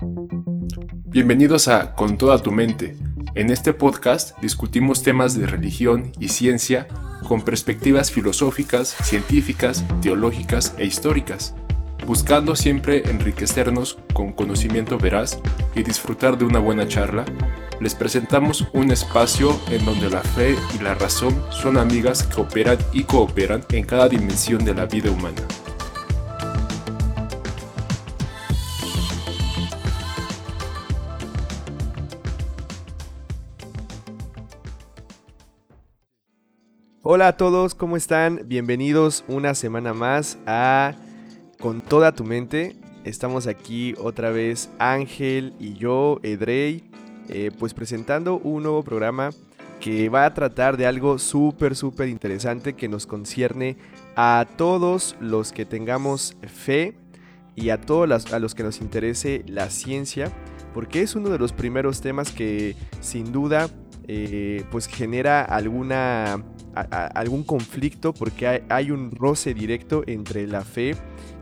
Bienvenidos a Con toda tu mente. En este podcast discutimos temas de religión y ciencia con perspectivas filosóficas, científicas, teológicas e históricas, buscando siempre enriquecernos con conocimiento veraz y disfrutar de una buena charla. Les presentamos un espacio en donde la fe y la razón son amigas que operan y cooperan en cada dimensión de la vida humana. Hola a todos, ¿cómo están? Bienvenidos una semana más a Con toda tu mente. Estamos aquí otra vez Ángel y yo, Edrey, eh, pues presentando un nuevo programa que va a tratar de algo súper, súper interesante que nos concierne a todos los que tengamos fe y a todos a los que nos interese la ciencia, porque es uno de los primeros temas que sin duda eh, pues genera alguna algún conflicto porque hay, un roce directo entre la fe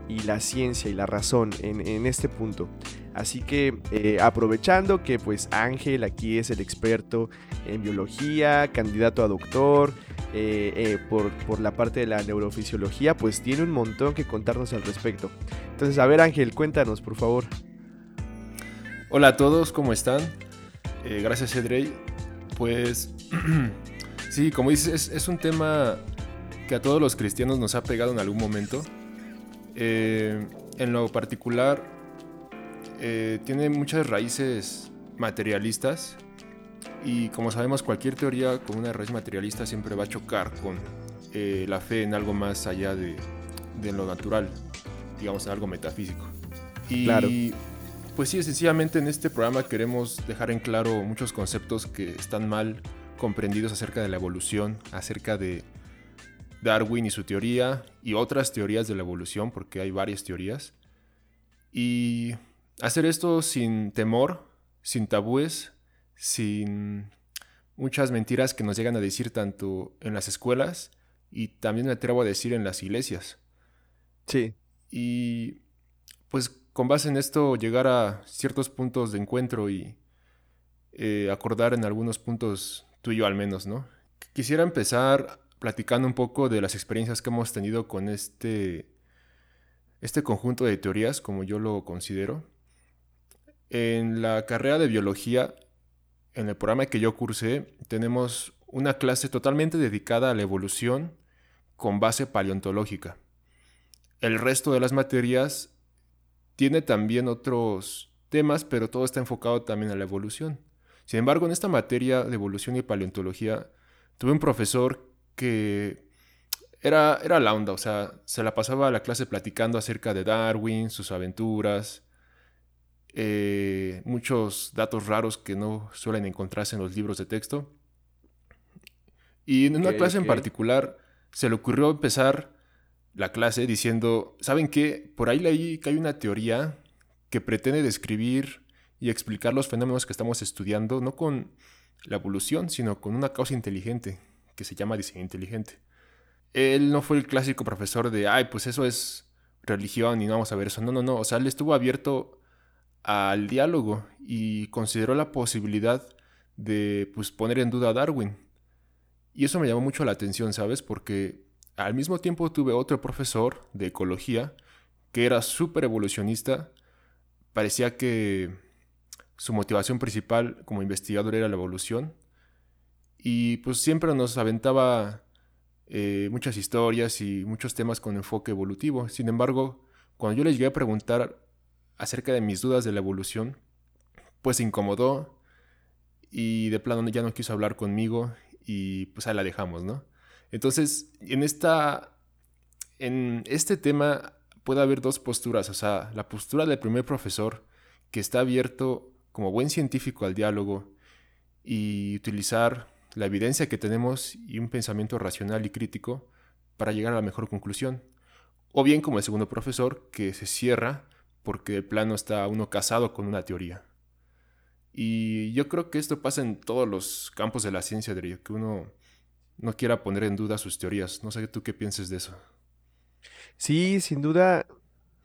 y la ciencia y la razón en, este punto. Así que eh, aprovechando que pues Ángel aquí es el experto en biología, candidato a doctor, eh, eh, por, por, la parte de la neurofisiología, pues tiene un montón que contarnos al respecto. Entonces, a ver Ángel, cuéntanos por favor. Hola a todos, ¿cómo están? gracias Edrey. Pues Sí, como dices, es, un tema que a todos los cristianos nos ha pegado en algún momento. Eh, en lo particular, eh, tiene muchas raíces materialistas y como sabemos cualquier teoría con una raíz materialista siempre va a chocar con eh, la fe en algo más allá de, de, lo natural, digamos en algo metafísico. Y claro. pues sí, sencillamente en este programa queremos dejar en claro muchos conceptos que están mal comprendidos acerca de la evolución, acerca de Darwin y su teoría y otras teorías de la evolución, porque hay varias teorías. Y hacer esto sin temor, sin tabúes, sin muchas mentiras que nos llegan a decir tanto en las escuelas y también me atrevo a decir en las iglesias. Sí. Y pues con base en esto llegar a ciertos puntos de encuentro y eh, acordar en algunos puntos tú y yo al menos, ¿no? Quisiera empezar platicando un poco de las experiencias que hemos tenido con este, este conjunto de teorías, como yo lo considero. En la carrera de biología, en el programa que yo cursé, tenemos una clase totalmente dedicada a la evolución con base paleontológica. El resto de las materias tiene también otros temas, pero todo está enfocado también a la evolución. Sin embargo, en esta materia de evolución y paleontología, tuve un profesor que era, era la onda, o sea, se la pasaba a la clase platicando acerca de Darwin, sus aventuras, eh, muchos datos raros que no suelen encontrarse en los libros de texto. Y en una clase en particular se le ocurrió empezar la clase diciendo, ¿saben qué? Por ahí leí que hay una teoría que pretende describir y explicar los fenómenos que estamos estudiando, no con la evolución, sino con una causa inteligente, que se llama diseño inteligente. Él no fue el clásico profesor de, ay, pues eso es religión y no vamos a ver eso. No, no, no. O sea, él estuvo abierto al diálogo y consideró la posibilidad de pues, poner en duda a Darwin. Y eso me llamó mucho la atención, ¿sabes? Porque al mismo tiempo tuve otro profesor de ecología que era súper evolucionista. Parecía que su motivación principal como investigador era la evolución. Y pues siempre nos aventaba eh, muchas historias y muchos temas con enfoque evolutivo. Sin embargo, cuando yo le llegué a preguntar acerca de mis dudas de la evolución, pues se incomodó y de plano ya no quiso hablar conmigo y pues ahí la dejamos, ¿no? Entonces, en esta en este tema puede haber dos posturas, o sea, la postura del primer profesor que está abierto como buen científico al diálogo y utilizar la evidencia que tenemos y un pensamiento racional y crítico para llegar a la mejor conclusión. O bien como el segundo profesor que se cierra porque de plano está uno casado con una teoría. Y yo creo que esto pasa en todos los campos de la ciencia, de que uno no quiera poner en duda sus teorías. No sé tú qué pienses de eso. Sí, sin duda,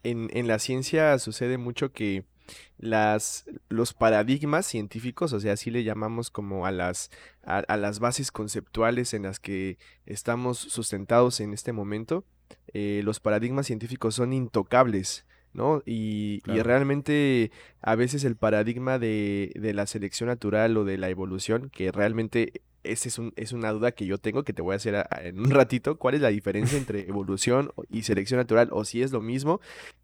en la ciencia sucede mucho que las, los paradigmas científicos, o sea, así le llamamos como a las, a, las bases conceptuales en las que estamos sustentados en este momento, eh, los paradigmas científicos son intocables. ¿No? Y, y, realmente a veces el paradigma de, de, la selección natural o de la evolución, que realmente esa es, un, es, una duda que yo tengo que te voy a hacer en un ratito. ¿Cuál es la diferencia entre evolución y selección natural? O si es lo mismo.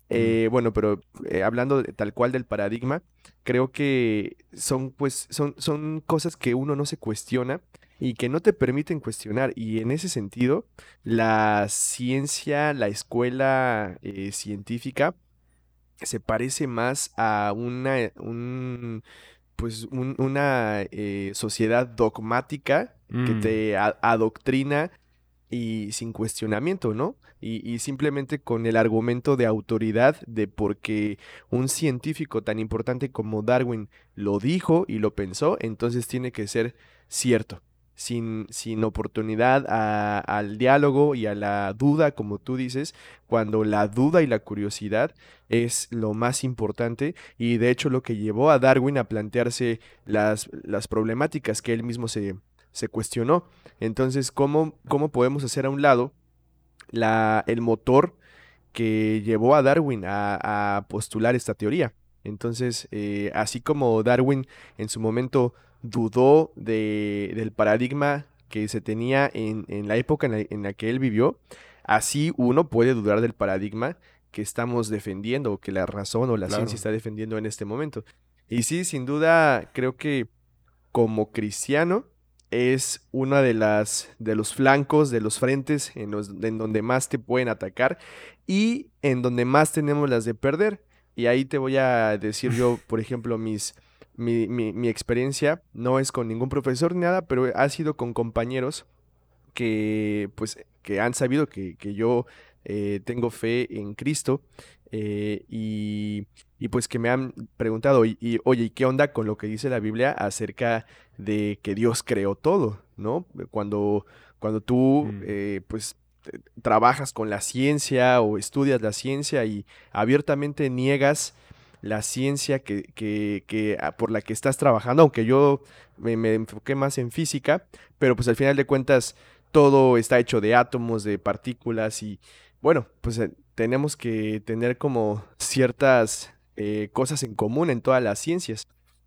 Eh, bueno, pero eh, hablando tal cual del paradigma, creo que son, pues, son, son cosas que uno no se cuestiona y que no te permiten cuestionar. Y en ese sentido, la ciencia, la escuela eh, científica, se parece más a una, un, pues una eh, sociedad dogmática que mm. te adoctrina y sin cuestionamiento, ¿no? Y, simplemente con el argumento de autoridad de porque un científico tan importante como Darwin lo dijo y lo pensó, entonces tiene que ser cierto sin, oportunidad al diálogo y a la duda, como tú dices, cuando la duda y la curiosidad es lo más importante y de hecho lo que llevó a Darwin a plantearse las, problemáticas que él mismo se, cuestionó. Entonces, ¿cómo, ¿cómo podemos hacer a un lado la, el motor que llevó a Darwin a, postular esta teoría? Entonces, eh, así como Darwin en su momento dudó de, del paradigma que se tenía en, la época en la, que él vivió, así uno puede dudar del paradigma que estamos defendiendo o que la razón o la ciencia está defendiendo en este momento. Y sí, sin duda, creo que como cristiano es uno de las de los flancos, de los frentes en, los, en donde más te pueden atacar y en donde más tenemos las de perder. Y ahí te voy a decir yo, por ejemplo, mis mi, mi, experiencia no es con ningún profesor ni nada, pero ha sido con compañeros que pues que han sabido que, yo eh, tengo fe en Cristo eh, y, pues que me han preguntado, y, oye, ¿y qué onda con lo que dice la Biblia acerca de que Dios creó todo? ¿No? Cuando, cuando tú mm. eh, pues trabajas con la ciencia o estudias la ciencia y abiertamente niegas la ciencia que, que, ah, por la que estás trabajando, aunque yo me, me, enfoqué más en física, pero pues al final de cuentas todo está hecho de átomos, de partículas y bueno, pues eh, tenemos que tener como ciertas eh, cosas en común en todas las ciencias.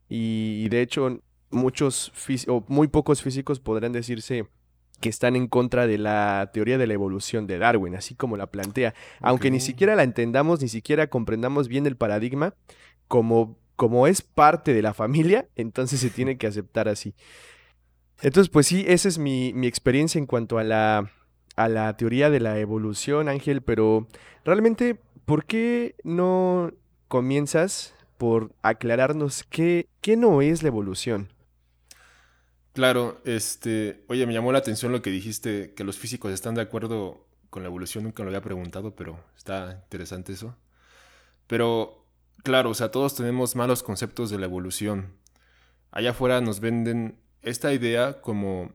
Y, y de hecho muchos o muy pocos físicos podrán decirse que están en contra de la teoría de la evolución de Darwin, así como la plantea. Aunque ni siquiera la entendamos, ni siquiera comprendamos bien el paradigma, como, como es parte de la familia, entonces se tiene que aceptar así. Entonces, pues sí, esa es mi, mi experiencia en cuanto a la, a la teoría de la evolución, Ángel, pero realmente, ¿por qué no comienzas por aclararnos qué, qué no es la evolución? Claro, este, oye, me llamó la atención lo que dijiste, que los físicos están de acuerdo con la evolución, nunca lo había preguntado, pero está interesante eso. Pero, claro, o sea, todos tenemos malos conceptos de la evolución. Allá afuera nos venden esta idea como,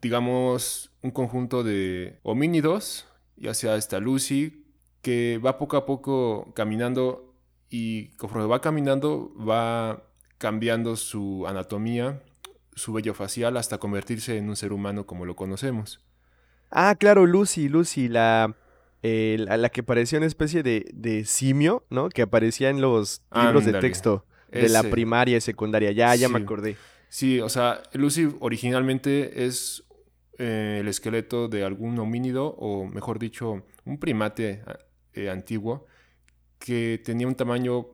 digamos, un conjunto de homínidos, ya sea esta Lucy, que va poco a poco caminando y conforme va caminando va cambiando su anatomía su vello facial hasta convertirse en un ser humano como lo conocemos. Ah, claro, Lucy, Lucy, la, la, que parecía una especie de, simio, ¿no? Que aparecía en los libros de texto de la primaria y secundaria. Ya, ya me acordé. Sí, o sea, Lucy originalmente es eh, el esqueleto de algún homínido, o mejor dicho, un primate eh, antiguo, que tenía un tamaño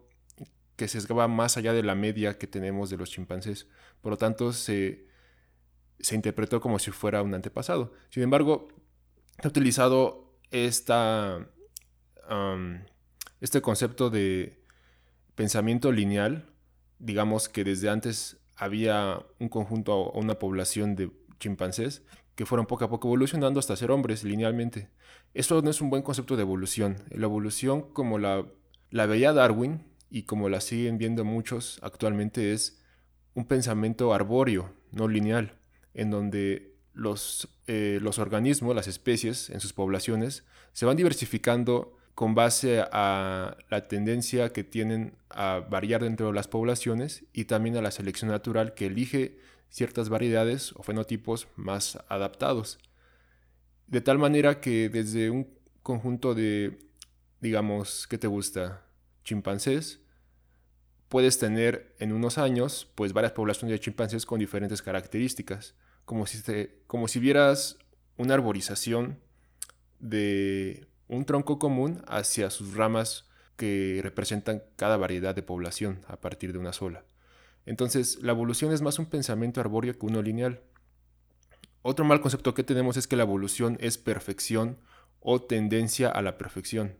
que sesgaba más allá de la media que tenemos de los chimpancés. Por lo tanto, se, interpretó como si fuera un antepasado. Sin embargo, he utilizado esta, este concepto de pensamiento lineal. Digamos que desde antes había un conjunto o una población de chimpancés que fueron poco a poco evolucionando hasta ser hombres linealmente. Eso no es un buen concepto de evolución. La evolución, como la, la veía Darwin, y como la siguen viendo muchos actualmente es un pensamiento arbóreo, no lineal, en donde los, eh, los organismos, las especies en sus poblaciones, se van diversificando con base a la tendencia que tienen a variar dentro de las poblaciones y también a la selección natural que elige ciertas variedades o fenotipos más adaptados. De tal manera que desde un conjunto de, digamos, ¿qué te gusta? Chimpancés, puedes tener en unos años pues varias poblaciones de chimpancés con diferentes características, como si, como si vieras una arborización de un tronco común hacia sus ramas que representan cada variedad de población a partir de una sola. Entonces, la evolución es más un pensamiento arbóreo que uno lineal. Otro mal concepto que tenemos es que la evolución es perfección o tendencia a la perfección.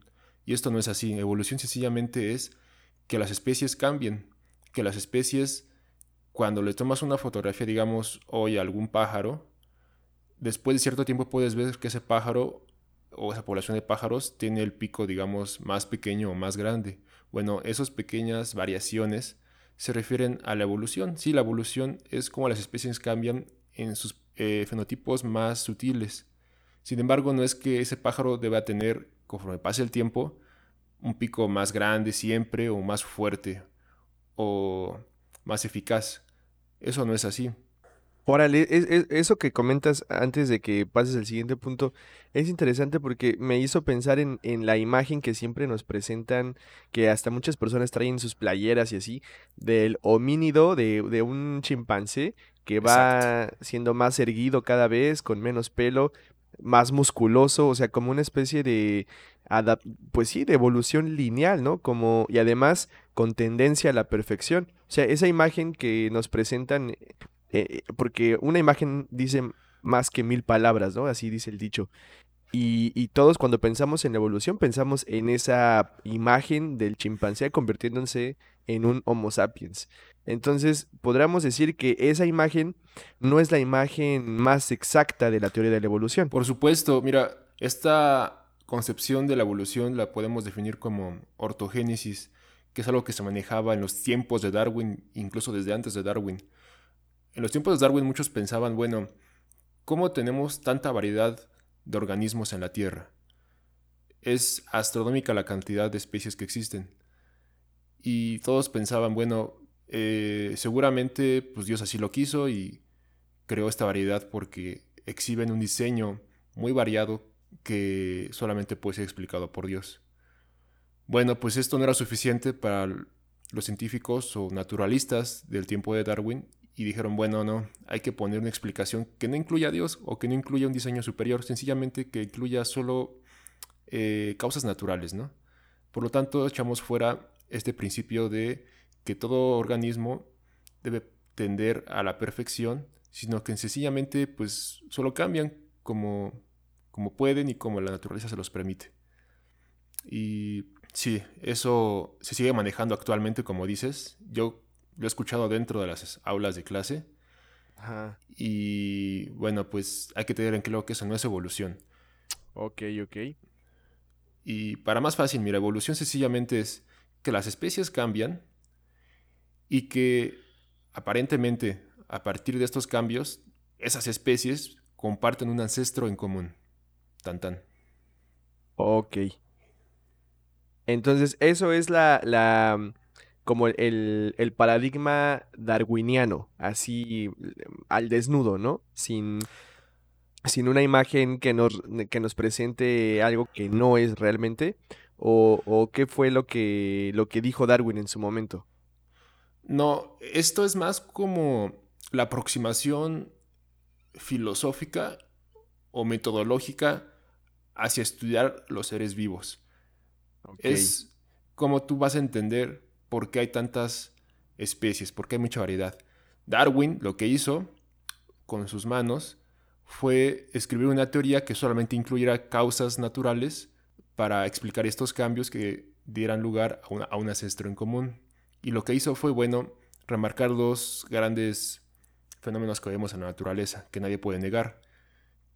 Y esto no es así. Evolución sencillamente es que las especies cambien, que las especies, cuando le tomas una fotografía, digamos, hoy a algún pájaro, después de cierto tiempo puedes ver que ese pájaro o esa población de pájaros tiene el pico, digamos, más pequeño o más grande. Bueno, esas pequeñas variaciones se refieren a la evolución. Sí, la evolución es como las especies cambian en sus eh, fenotipos más sutiles. Sin embargo, no es que ese pájaro deba tener, conforme pase el tiempo, un pico más grande siempre o más fuerte o más eficaz. Eso no es así. Órale, eso que comentas antes de que pases al siguiente punto es interesante porque me hizo pensar en, la imagen que siempre nos presentan, que hasta muchas personas traen sus playeras y así, del homínido, de, un chimpancé que va siendo más erguido cada vez, con menos pelo, más musculoso, o sea, como una especie de, pues sí, de evolución lineal, ¿no? Como, y además con tendencia a la perfección. O sea, esa imagen que nos presentan eh, porque una imagen dice más que mil palabras, ¿no? Así dice el dicho. Y, todos cuando pensamos en la evolución pensamos en esa imagen del chimpancé convirtiéndose en un Homo sapiens. Entonces, podríamos decir que esa imagen no es la imagen más exacta de la teoría de la evolución. Por supuesto, mira, esta concepción de la evolución la podemos definir como ortogénesis, que es algo que se manejaba en los tiempos de Darwin, incluso desde antes de Darwin. En los tiempos de Darwin muchos pensaban, bueno, ¿cómo tenemos tanta variedad de organismos en la Tierra? Es astronómica la cantidad de especies que existen. Y todos pensaban, bueno, eh, seguramente pues Dios así lo quiso y creó esta variedad porque exhiben un diseño muy variado que solamente puede ser explicado por Dios. Bueno, pues esto no era suficiente para los científicos o naturalistas del tiempo de Darwin y dijeron, bueno, no, hay que poner una explicación que no incluya a Dios o que no incluya un diseño superior, sencillamente que incluya solo eh, causas naturales, ¿no? Por lo tanto, echamos fuera este principio de que todo organismo debe tender a la perfección, sino que sencillamente pues solo cambian como, como pueden y como la naturaleza se los permite. Y sí, eso se sigue manejando actualmente, como dices. Yo lo he escuchado dentro de las aulas de clase. Y bueno, pues hay que tener en claro que eso no es evolución. Ok, ok. Y para más fácil, mira, evolución sencillamente es que las especies cambian y que aparentemente a partir de estos cambios, esas especies comparten un ancestro en común. Tan tan. Ok. Entonces, eso es la, la como el, paradigma darwiniano, así al desnudo, ¿no? Sin, sin una imagen que nos, que nos presente algo que no es realmente, o, qué fue lo que, lo que dijo Darwin en su momento. No, esto es más como la aproximación filosófica o metodológica hacia estudiar los seres vivos. Es como tú vas a entender por qué hay tantas especies, por qué hay mucha variedad. Darwin lo que hizo con sus manos fue escribir una teoría que solamente incluyera causas naturales para explicar estos cambios que dieran lugar a, un ancestro en común. Y lo que hizo fue, bueno, remarcar dos grandes fenómenos que vemos en la naturaleza, que nadie puede negar.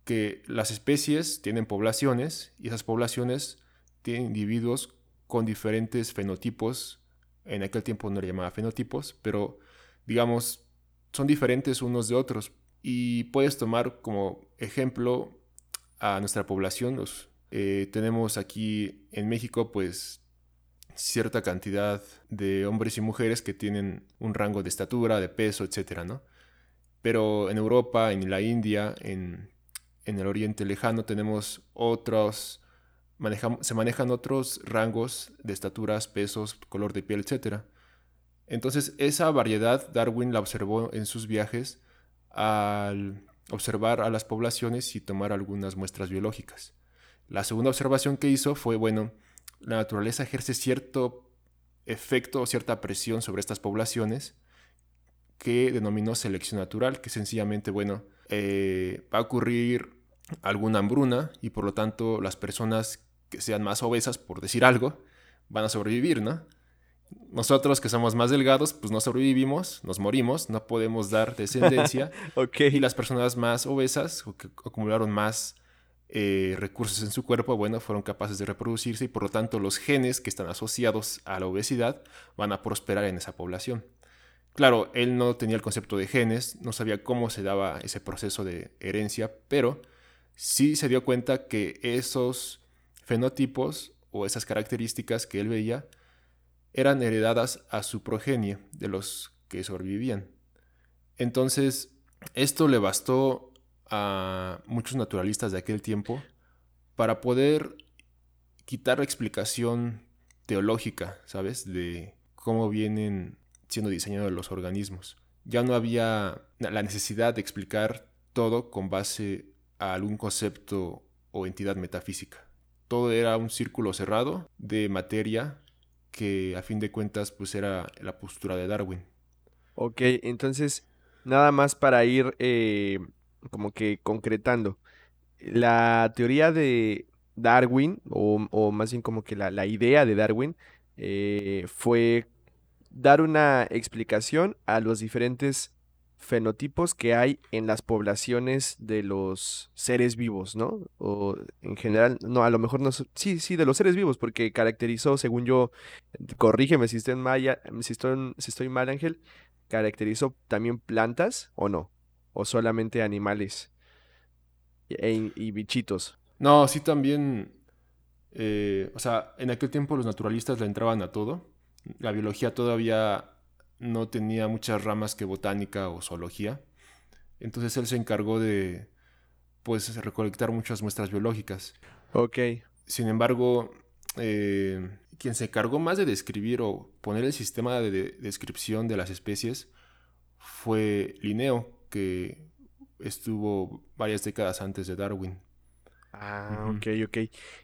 Que las especies tienen poblaciones y esas poblaciones tienen individuos con diferentes fenotipos en aquel tiempo no le llamaba fenotipos, pero digamos, son diferentes unos de otros. Y puedes tomar como ejemplo a nuestra población, los Eh, tenemos aquí en México pues cierta cantidad de hombres y mujeres que tienen un rango de estatura, de peso, etcétera, ¿no? Pero en Europa, en la India, en, el Oriente Lejano tenemos otros, se manejan otros rangos de estaturas, pesos, color de piel, etcétera. Entonces esa variedad Darwin la observó en sus viajes al observar a las poblaciones y tomar algunas muestras biológicas. La segunda observación que hizo fue, bueno, la naturaleza ejerce cierto efecto o cierta presión sobre estas poblaciones que denominó selección natural, que sencillamente, bueno, eh, va a ocurrir alguna hambruna y por lo tanto las personas que sean más obesas, por decir algo, van a sobrevivir, ¿no? Nosotros que somos más delgados, pues no sobrevivimos, nos morimos, no podemos dar descendencia. Y las personas más obesas, o que acumularon más eh, recursos en su cuerpo, bueno, fueron capaces de reproducirse y por lo tanto los genes que están asociados a la obesidad van a prosperar en esa población. Claro, él no tenía el concepto de genes, no sabía cómo se daba ese proceso de herencia, pero sí se dio cuenta que esos fenotipos o esas características que él veía eran heredadas a su progenie de los que sobrevivían. Entonces, esto le bastó a muchos naturalistas de aquel tiempo para poder quitar la explicación teológica, ¿sabes? De cómo vienen siendo diseñados los organismos. Ya no había la necesidad de explicar todo con base a algún concepto o entidad metafísica. Todo era un círculo cerrado de materia que a fin de cuentas pues era la postura de Darwin. Ok, entonces nada más para ir eh, como que concretando. La teoría de Darwin, o, más bien como que la, idea de Darwin, eh, fue dar una explicación a los diferentes fenotipos que hay en las poblaciones de los seres vivos, ¿no? O en general, no, a lo mejor no, sí, sí, de los seres vivos, porque caracterizó, según yo, corrígeme si estoy, en si estoy mal, Ángel, caracterizó también plantas o no o solamente animales e y bichitos. No, sí también, eh, o sea, en aquel tiempo los naturalistas le entraban a todo. La biología todavía no tenía muchas ramas que botánica o zoología. Entonces él se encargó de, pues, recolectar muchas muestras biológicas. Ok. Sin embargo, eh, quien se encargó más de describir o poner el sistema de descripción de las especies fue Linneo, que estuvo varias décadas antes de Darwin. Ah, ok, ok.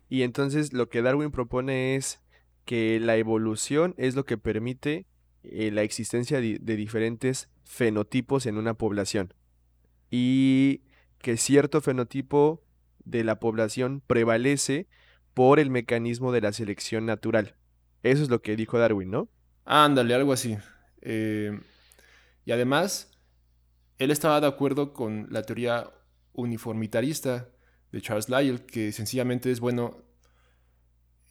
Y entonces lo que Darwin propone es que la evolución es lo que permite eh, la existencia de, diferentes fenotipos en una población. Y que cierto fenotipo de la población prevalece por el mecanismo de la selección natural. Eso es lo que dijo Darwin, ¿no? Ándale, algo así. Eh, y además, él estaba de acuerdo con la teoría uniformitarista de Charles Lyell, que sencillamente es, bueno,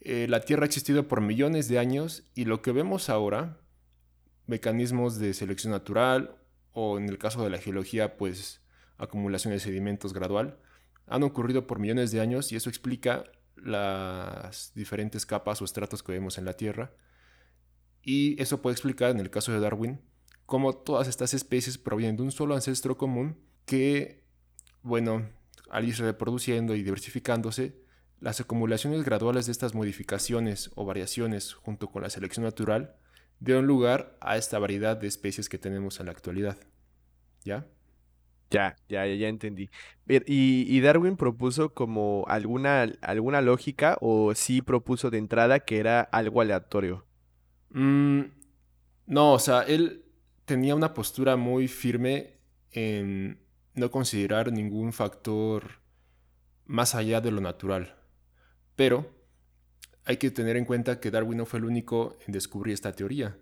eh, la Tierra ha existido por millones de años y lo que vemos ahora, mecanismos de selección natural o en el caso de la geología, pues acumulación de sedimentos gradual, han ocurrido por millones de años y eso explica las diferentes capas o estratos que vemos en la Tierra. Y eso puede explicar, en el caso de Darwin, cómo todas estas especies provienen de un solo ancestro común que, bueno, al irse reproduciendo y diversificándose, las acumulaciones graduales de estas modificaciones o variaciones junto con la selección natural dieron lugar a esta variedad de especies que tenemos en la actualidad. ¿Ya? Ya, ya, ya, entendí. ¿Y, Darwin propuso como alguna, alguna lógica o sí propuso de entrada que era algo aleatorio? Mm, no, o sea, él tenía una postura muy firme en no considerar ningún factor más allá de lo natural. Pero hay que tener en cuenta que Darwin no fue el único en descubrir esta teoría.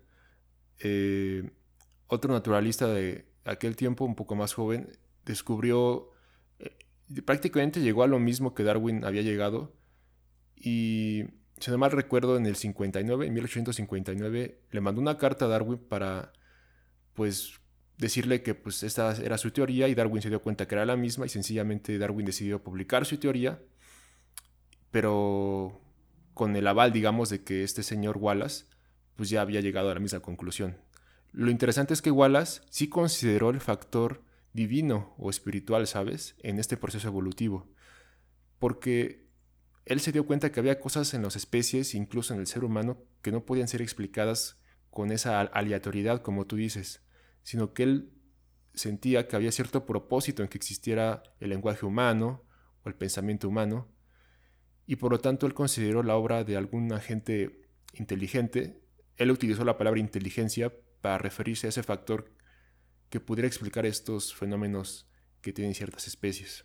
Eh, otro naturalista de aquel tiempo, un poco más joven, descubrió, eh, prácticamente llegó a lo mismo que Darwin había llegado. Y, si no mal recuerdo, en el 59, en 1859, le mandó una carta a Darwin para pues decirle que pues esta era su teoría y Darwin se dio cuenta que era la misma y sencillamente Darwin decidió publicar su teoría pero con el aval, digamos, de que este señor Wallace pues ya había llegado a la misma conclusión. Lo interesante es que Wallace sí consideró el factor divino o espiritual, ¿sabes?, en este proceso evolutivo, porque él se dio cuenta que había cosas en las especies, incluso en el ser humano, que no podían ser explicadas con esa aleatoriedad, como tú dices, sino que él sentía que había cierto propósito en que existiera el lenguaje humano o el pensamiento humano, y por lo tanto él consideró la obra de algún agente inteligente, él utilizó la palabra inteligencia para referirse a ese factor que pudiera explicar estos fenómenos que tienen ciertas especies.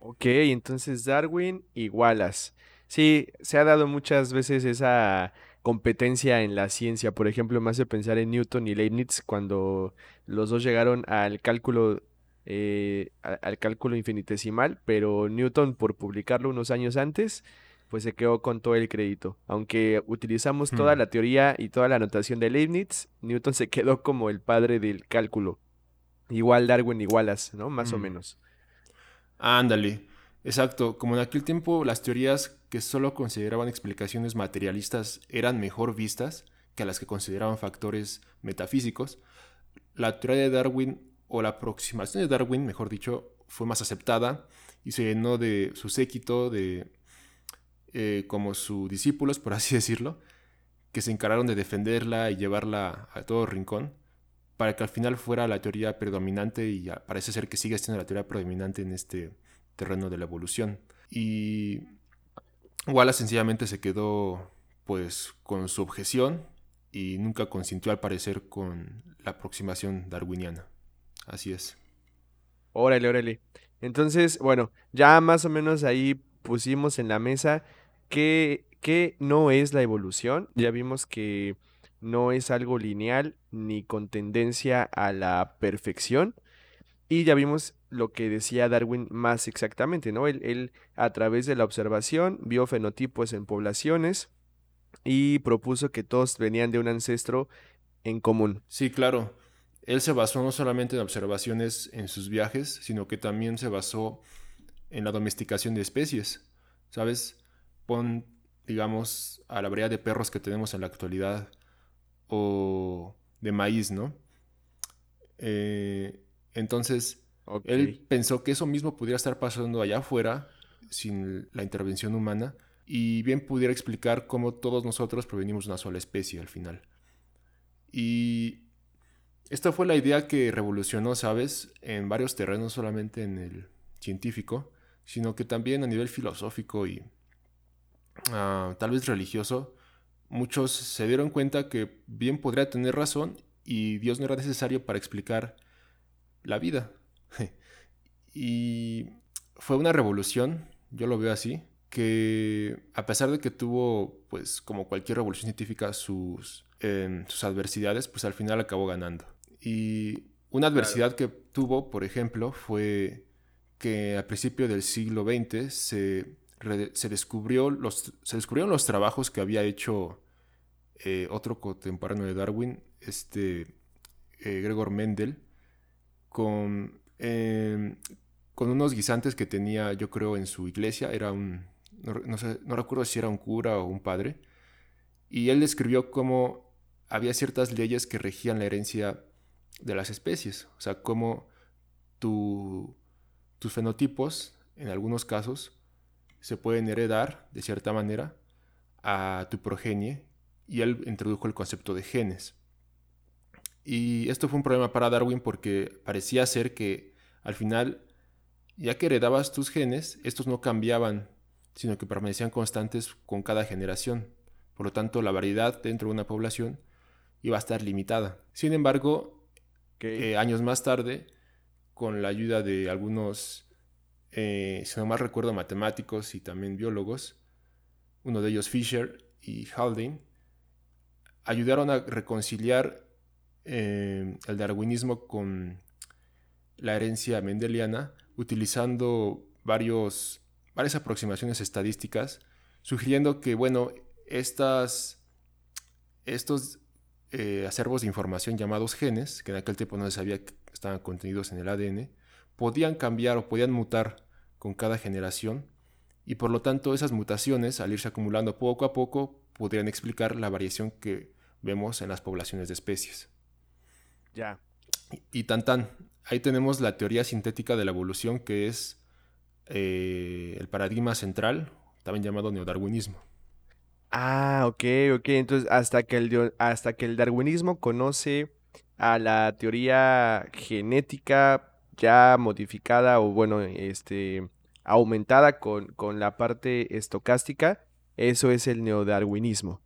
Ok, entonces Darwin y Wallace. Sí, se ha dado muchas veces esa competencia en la ciencia. Por ejemplo, me hace pensar en Newton y Leibniz cuando los dos llegaron al cálculo eh, al cálculo infinitesimal, pero Newton por publicarlo unos años antes, pues se quedó con todo el crédito. Aunque utilizamos toda hmm. la teoría y toda la notación de Leibniz, Newton se quedó como el padre del cálculo. Igual Darwin y Wallace, ¿no? Más o hmm. menos. Ándale. Exacto, como en aquel tiempo las teorías que solo consideraban explicaciones materialistas eran mejor vistas que las que consideraban factores metafísicos, la teoría de Darwin, o la aproximación de Darwin, mejor dicho, fue más aceptada y se llenó de su séquito, de eh, como sus discípulos, por así decirlo, que se encargaron de defenderla y llevarla a todo rincón, para que al final fuera la teoría predominante y parece ser que sigue siendo la teoría predominante en este terreno de la evolución. Y Wallace sencillamente se quedó pues con su objeción y nunca consintió al parecer con la aproximación darwiniana. Así es. Órale, órale. Entonces, bueno, ya más o menos ahí pusimos en la mesa que, que no es la evolución. Ya vimos que no es algo lineal ni con tendencia a la perfección. Y ya vimos lo que decía Darwin más exactamente, ¿no? Él, a través de la observación vio fenotipos en poblaciones y propuso que todos venían de un ancestro en común. Sí, claro. Él se basó no solamente en observaciones en sus viajes, sino que también se basó en la domesticación de especies. ¿Sabes? Pon, digamos, a la variedad de perros que tenemos en la actualidad o de maíz, ¿no? Eh, entonces, él pensó que eso mismo pudiera estar pasando allá afuera sin la intervención humana y bien pudiera explicar cómo todos nosotros provenimos de una sola especie al final. Y esta fue la idea que revolucionó, ¿sabes?, en varios terrenos, no solamente en el científico, sino que también a nivel filosófico y ah, tal vez religioso. Muchos se dieron cuenta que bien podría tener razón y Dios no era necesario para explicar la vida. y fue una revolución, yo lo veo así, que a pesar de que tuvo, pues como cualquier revolución científica, sus, em, sus adversidades, pues al final acabó ganando. Y una adversidad que tuvo, por ejemplo, fue que a principio del siglo XX se, se, descubrió los, se descubrieron los trabajos que había hecho eh, otro contemporáneo de Darwin, este eh, Gregor Mendel, con, em, con unos guisantes que tenía, yo creo, en su iglesia. Era un, no, sé, no recuerdo si era un cura o un padre. Y él describió cómo había ciertas leyes que regían la herencia de las especies. O sea, cómo tu, tus fenotipos, en algunos casos, se pueden heredar de cierta manera a tu progenie. Y él introdujo el concepto de genes. Y esto fue un problema para Darwin porque parecía ser que al final, ya que heredabas tus genes, estos no cambiaban, sino que permanecían constantes con cada generación. Por lo tanto, la variedad dentro de una población iba a estar limitada. Sin embargo, años más tarde, con la ayuda de algunos, eh, si no más recuerdo, matemáticos y también biólogos, uno de ellos Fisher y Haldane, ayudaron a reconciliar eh, el darwinismo con la herencia mendeliana, utilizando varios, varias aproximaciones estadísticas, sugiriendo que, bueno, estas, estos eh, acervos de información llamados genes, que en aquel tiempo no se sabía que estaban contenidos en el ADN, podían cambiar o podían mutar con cada generación y por lo tanto esas mutaciones, al irse acumulando poco a poco, podrían explicar la variación que vemos en las poblaciones de especies. Ya. Y, tan tan, ahí tenemos la teoría sintética de la evolución que es eh, el paradigma central, también llamado neodarwinismo. Ah, ok, ok. Entonces, hasta que el, hasta que el darwinismo conoce a la teoría genética ya modificada o bueno, este, aumentada con, con la parte estocástica, eso es el neodarwinismo.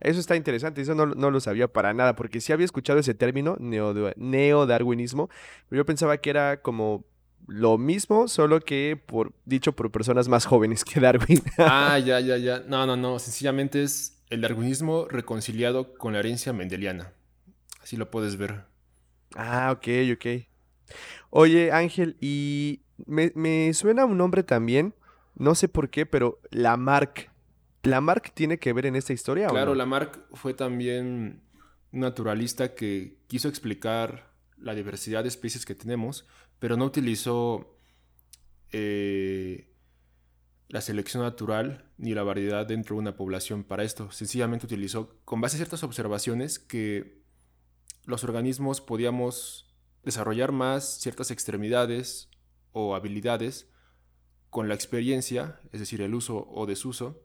Eso está interesante, eso no, lo sabía para nada, porque sí había escuchado ese término, neodarwinismo, pero yo pensaba que era como lo mismo, solo que por, dicho por personas más jóvenes que Darwin. ah, ya, ya, ya. No, no, no, sencillamente es el darwinismo reconciliado con la herencia mendeliana. Así lo puedes ver. Ah, ok, ok. Oye, Ángel, y me, me suena un nombre también, no sé por qué, pero Lamarck. ¿Lamarck tiene que ver en esta historia? Claro, o no? Lamarck fue también un naturalista que quiso explicar la diversidad de especies que tenemos, pero no utilizó eh, la selección natural ni la variedad dentro de una población para esto. Sencillamente utilizó, con base a ciertas observaciones, que los organismos podíamos desarrollar más ciertas extremidades o habilidades con la experiencia, es decir, el uso o desuso,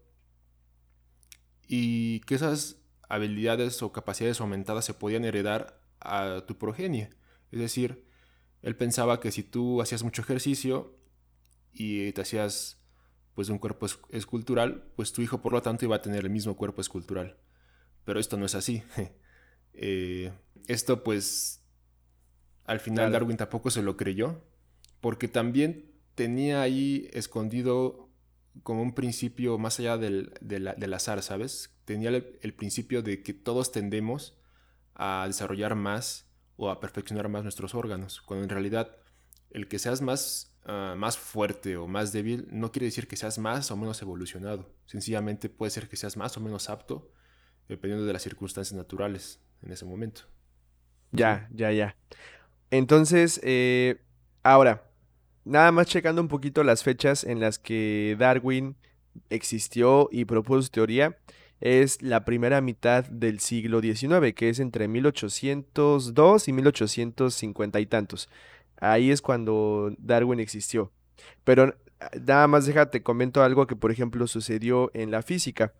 y que esas habilidades o capacidades aumentadas se podían heredar a tu progenie. Es decir, él pensaba que si tú hacías mucho ejercicio y te hacías pues un cuerpo escultural, pues tu hijo por lo tanto iba a tener el mismo cuerpo escultural. Pero esto no es así. Eh, esto pues al final Darwin tampoco se lo creyó, porque también tenía ahí escondido como un principio más allá del, azar, ¿sabes? Tenía el, principio de que todos tendemos a desarrollar más o a perfeccionar más nuestros órganos, cuando en realidad el que seas más, ah, más fuerte o más débil no quiere decir que seas más o menos evolucionado. Sencillamente puede ser que seas más o menos apto dependiendo de las circunstancias naturales en ese momento. Ya, ya, ya. Entonces, eh, ahora, Nada más checando un poquito las fechas en las que Darwin existió y propuso su teoría, es la primera mitad del siglo XIX, que es entre 1802 y 1850 y tantos. Ahí es cuando Darwin existió. Pero nada más déjate, comento algo que, por ejemplo, sucedió en la física.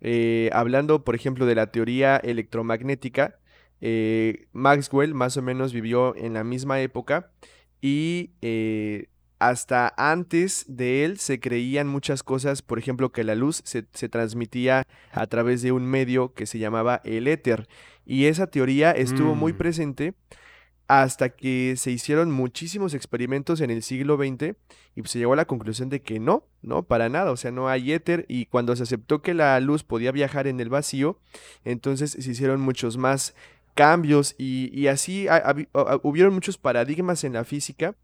Eh, hablando, por ejemplo, de la teoría electromagnética, eh, Maxwell más o menos vivió en la misma época y eh, hasta antes de él se creían muchas cosas, por ejemplo, que la luz se, transmitía a través de un medio que se llamaba el éter. Y esa teoría estuvo muy mm. presente hasta que se hicieron muchísimos experimentos en el siglo XX y pues, se llegó a la conclusión de que no, no, para nada, o sea, no hay éter y cuando se aceptó que la luz podía viajar en el vacío, entonces se hicieron muchos más cambios y, así hubieron muchos paradigmas en la física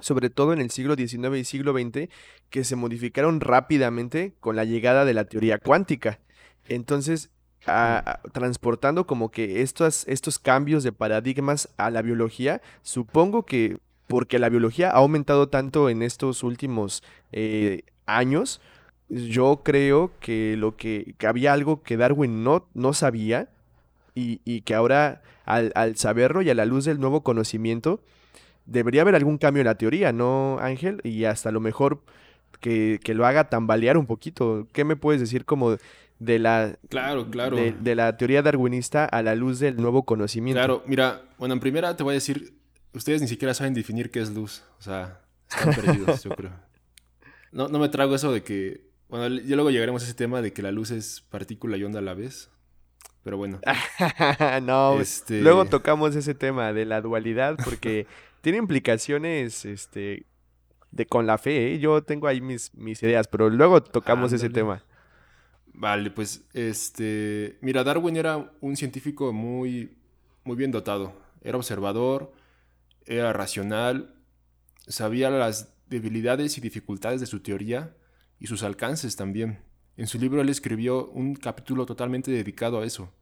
sobre todo en el siglo XIX y siglo XX, que se modificaron rápidamente con la llegada de la teoría cuántica. Entonces, transportando como que estos, estos cambios de paradigmas a la biología, supongo que porque la biología ha aumentado tanto en estos últimos eh, años, yo creo que lo que, había algo que Darwin no, no sabía y, que ahora al, al saberlo y a la luz del nuevo conocimiento, debería haber algún cambio en la teoría, ¿no, Ángel? Y hasta lo mejor que, lo haga tambalear un poquito. ¿Qué me puedes decir como de la, claro, claro. De, la teoría darwinista a la luz del nuevo conocimiento? Claro, mira, bueno, en primera te voy a decir, ustedes ni siquiera saben definir qué es luz. O sea, están perdidos, yo creo. No, no me trago eso de que, bueno, ya luego llegaremos a ese tema de que la luz es partícula y onda a la vez. Pero bueno. no, este... luego tocamos ese tema de la dualidad porque tiene implicaciones este, de con la fe. ¿eh? Yo tengo ahí mis, mis ideas, pero luego tocamos ese tema. Vale, pues este, mira, Darwin era un científico muy, muy bien dotado. Era observador, era racional, sabía las debilidades y dificultades de su teoría y sus alcances también. En su libro él escribió un capítulo totalmente dedicado a eso.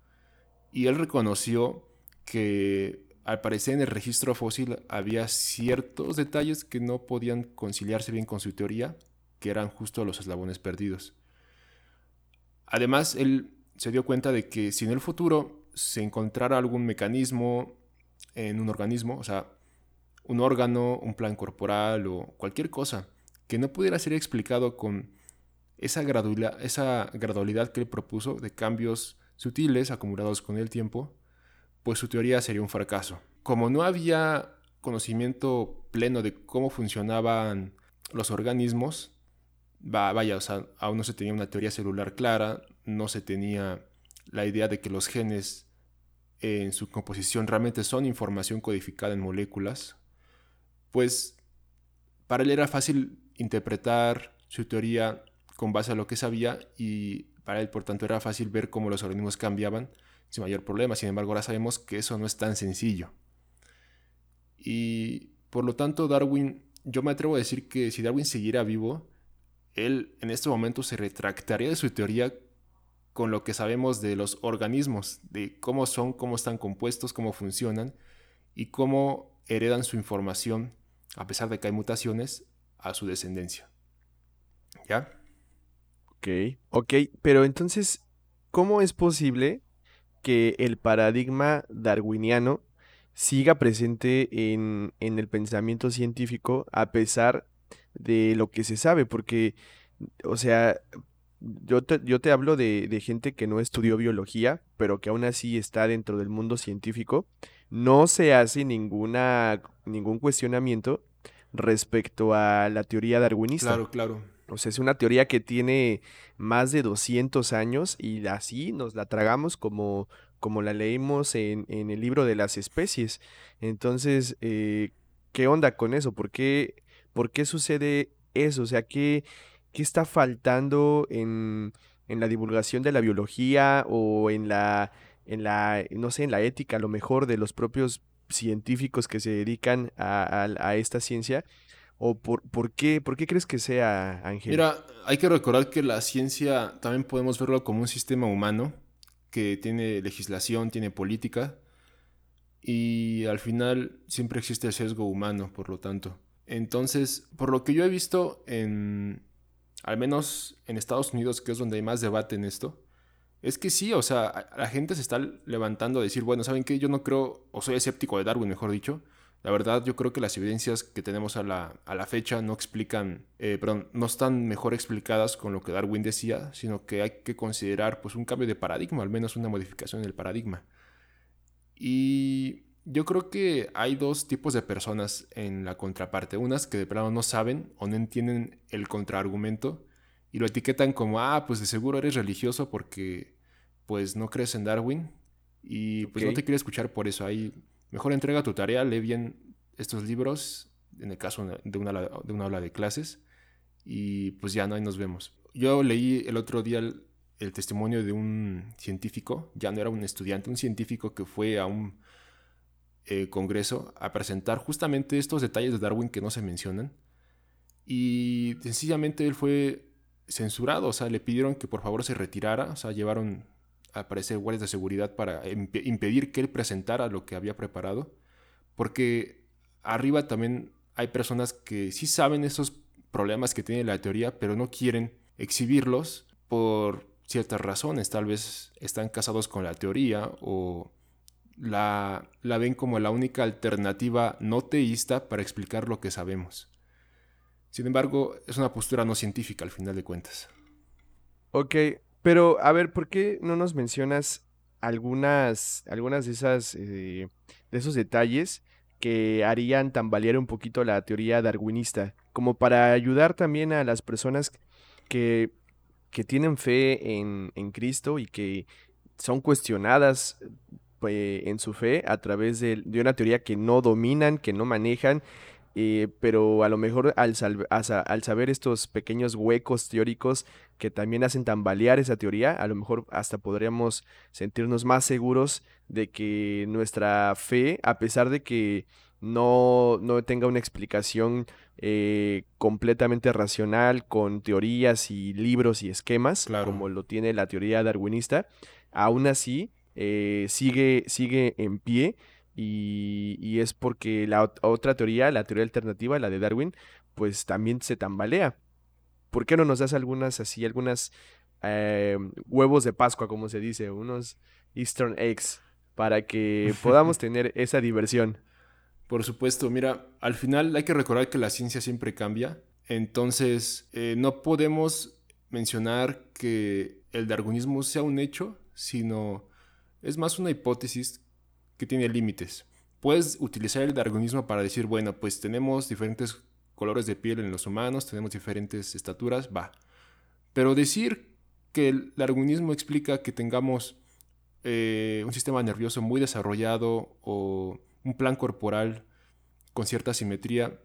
Y él reconoció que al parecer en el registro fósil había ciertos detalles que no podían conciliarse bien con su teoría, que eran justo los eslabones perdidos. Además, él se dio cuenta de que si en el futuro se encontrara algún mecanismo en un organismo, o sea, un órgano, un plan corporal o cualquier cosa que no pudiera ser explicado con esa gradualidad, que él propuso de cambios sutiles acumulados con el tiempo, pues su teoría sería un fracaso. Como no había conocimiento pleno de cómo funcionaban los organismos, vaya, o sea, aún no se tenía una teoría celular clara, no se tenía la idea de que los genes en su composición realmente son información codificada en moléculas, pues para él era fácil interpretar su teoría con base a lo que sabía y para él por tanto era fácil ver cómo los organismos cambiaban sin mayor problema. Sin embargo, ahora sabemos que eso no es tan sencillo. Y por lo tanto, Darwin, yo me atrevo a decir que si Darwin siguiera vivo, él en este momento se retractaría de su teoría con lo que sabemos de los organismos, de cómo son, cómo están compuestos, cómo funcionan y cómo heredan su información, a pesar de que hay mutaciones, a su descendencia. ¿Ya? Ok, ok, pero entonces, ¿cómo es posible que el paradigma darwiniano siga presente en, en el pensamiento científico a pesar de lo que se sabe? Porque, o sea, yo te, yo te hablo de, de, gente que no estudió biología, pero que aún así está dentro del mundo científico. No se hace ninguna, ningún cuestionamiento respecto a la teoría darwinista. Claro, claro. O sea, es una teoría que tiene más de 200 años y así nos la tragamos como, como la leímos en, en el libro de las especies. Entonces, eh, ¿qué onda con eso? ¿Por qué, ¿Por qué sucede eso? O sea, ¿qué, qué está faltando en, en la divulgación de la biología o en la, en la, no sé, en la ética a lo mejor de los propios científicos que se dedican a, a, esta ciencia? ¿O por, por, qué, por qué crees que sea, Ángel? Mira, hay que recordar que la ciencia también podemos verlo como un sistema humano que tiene legislación, tiene política y al final siempre existe el sesgo humano, por lo tanto. Entonces, por lo que yo he visto en, al menos en Estados Unidos, que es donde hay más debate en esto, es que sí, o sea, la gente se está levantando a decir, bueno, ¿saben qué? Yo no creo, o soy escéptico de Darwin, mejor dicho. La verdad, yo creo que las evidencias que tenemos a la, a la fecha no explican, eh, perdón, no están mejor explicadas con lo que Darwin decía, sino que hay que considerar pues un cambio de paradigma, al menos una modificación del paradigma. Y yo creo que hay dos tipos de personas en la contraparte. Unas que de plano no saben o no entienden el contraargumento y lo etiquetan como, ah, pues de seguro eres religioso porque pues no crees en Darwin y pues no te quiere escuchar por eso. Ahí mejor entrega tu tarea, lee bien estos libros, en el caso de una, de una aula de clases y pues ya no, ahí nos vemos. Yo leí el otro día el, testimonio de un científico, ya no era un estudiante, un científico que fue a un eh, congreso a presentar justamente estos detalles de Darwin que no se mencionan. Y sencillamente él fue censurado, o sea, le pidieron que por favor se retirara, o sea, llevaron aparecer guardias de seguridad para impedir que él presentara lo que había preparado, porque arriba también hay personas que sí saben esos problemas que tiene la teoría, pero no quieren exhibirlos por ciertas razones, tal vez están casados con la teoría o la, la ven como la única alternativa no teísta para explicar lo que sabemos. Sin embargo, es una postura no científica al final de cuentas. Ok, pero a ver, ¿por qué no nos mencionas algunas, algunas de esas eh, de esos detalles que harían tambalear un poquito la teoría darwinista? Como para ayudar también a las personas que, que tienen fe en, en Cristo y que son cuestionadas pues, en su fe a través de, de, una teoría que no dominan, que no manejan eh, pero a lo mejor al, al, saber estos pequeños huecos teóricos que también hacen tambalear esa teoría, a lo mejor hasta podríamos sentirnos más seguros de que nuestra fe, a pesar de que no, no tenga una explicación eh, completamente racional con teorías y libros y esquemas, como lo tiene la teoría darwinista, aún así eh, sigue, sigue en pie y, es porque la otra teoría, la teoría alternativa, la de Darwin, pues también se tambalea. ¿por qué no nos das algunas así, algunas eh, huevos de Pascua, como se dice, unos Eastern eggs, para que podamos tener esa diversión? Por supuesto, mira, al final hay que recordar que la ciencia siempre cambia, entonces eh, no podemos mencionar que el darwinismo sea un hecho, sino es más una hipótesis que tiene límites. Puedes utilizar el darwinismo para decir, bueno, pues tenemos diferentes colores de piel en los humanos, tenemos diferentes estaturas, va. Pero decir que el darwinismo explica que tengamos eh, un sistema nervioso muy desarrollado o un plan corporal con cierta simetría,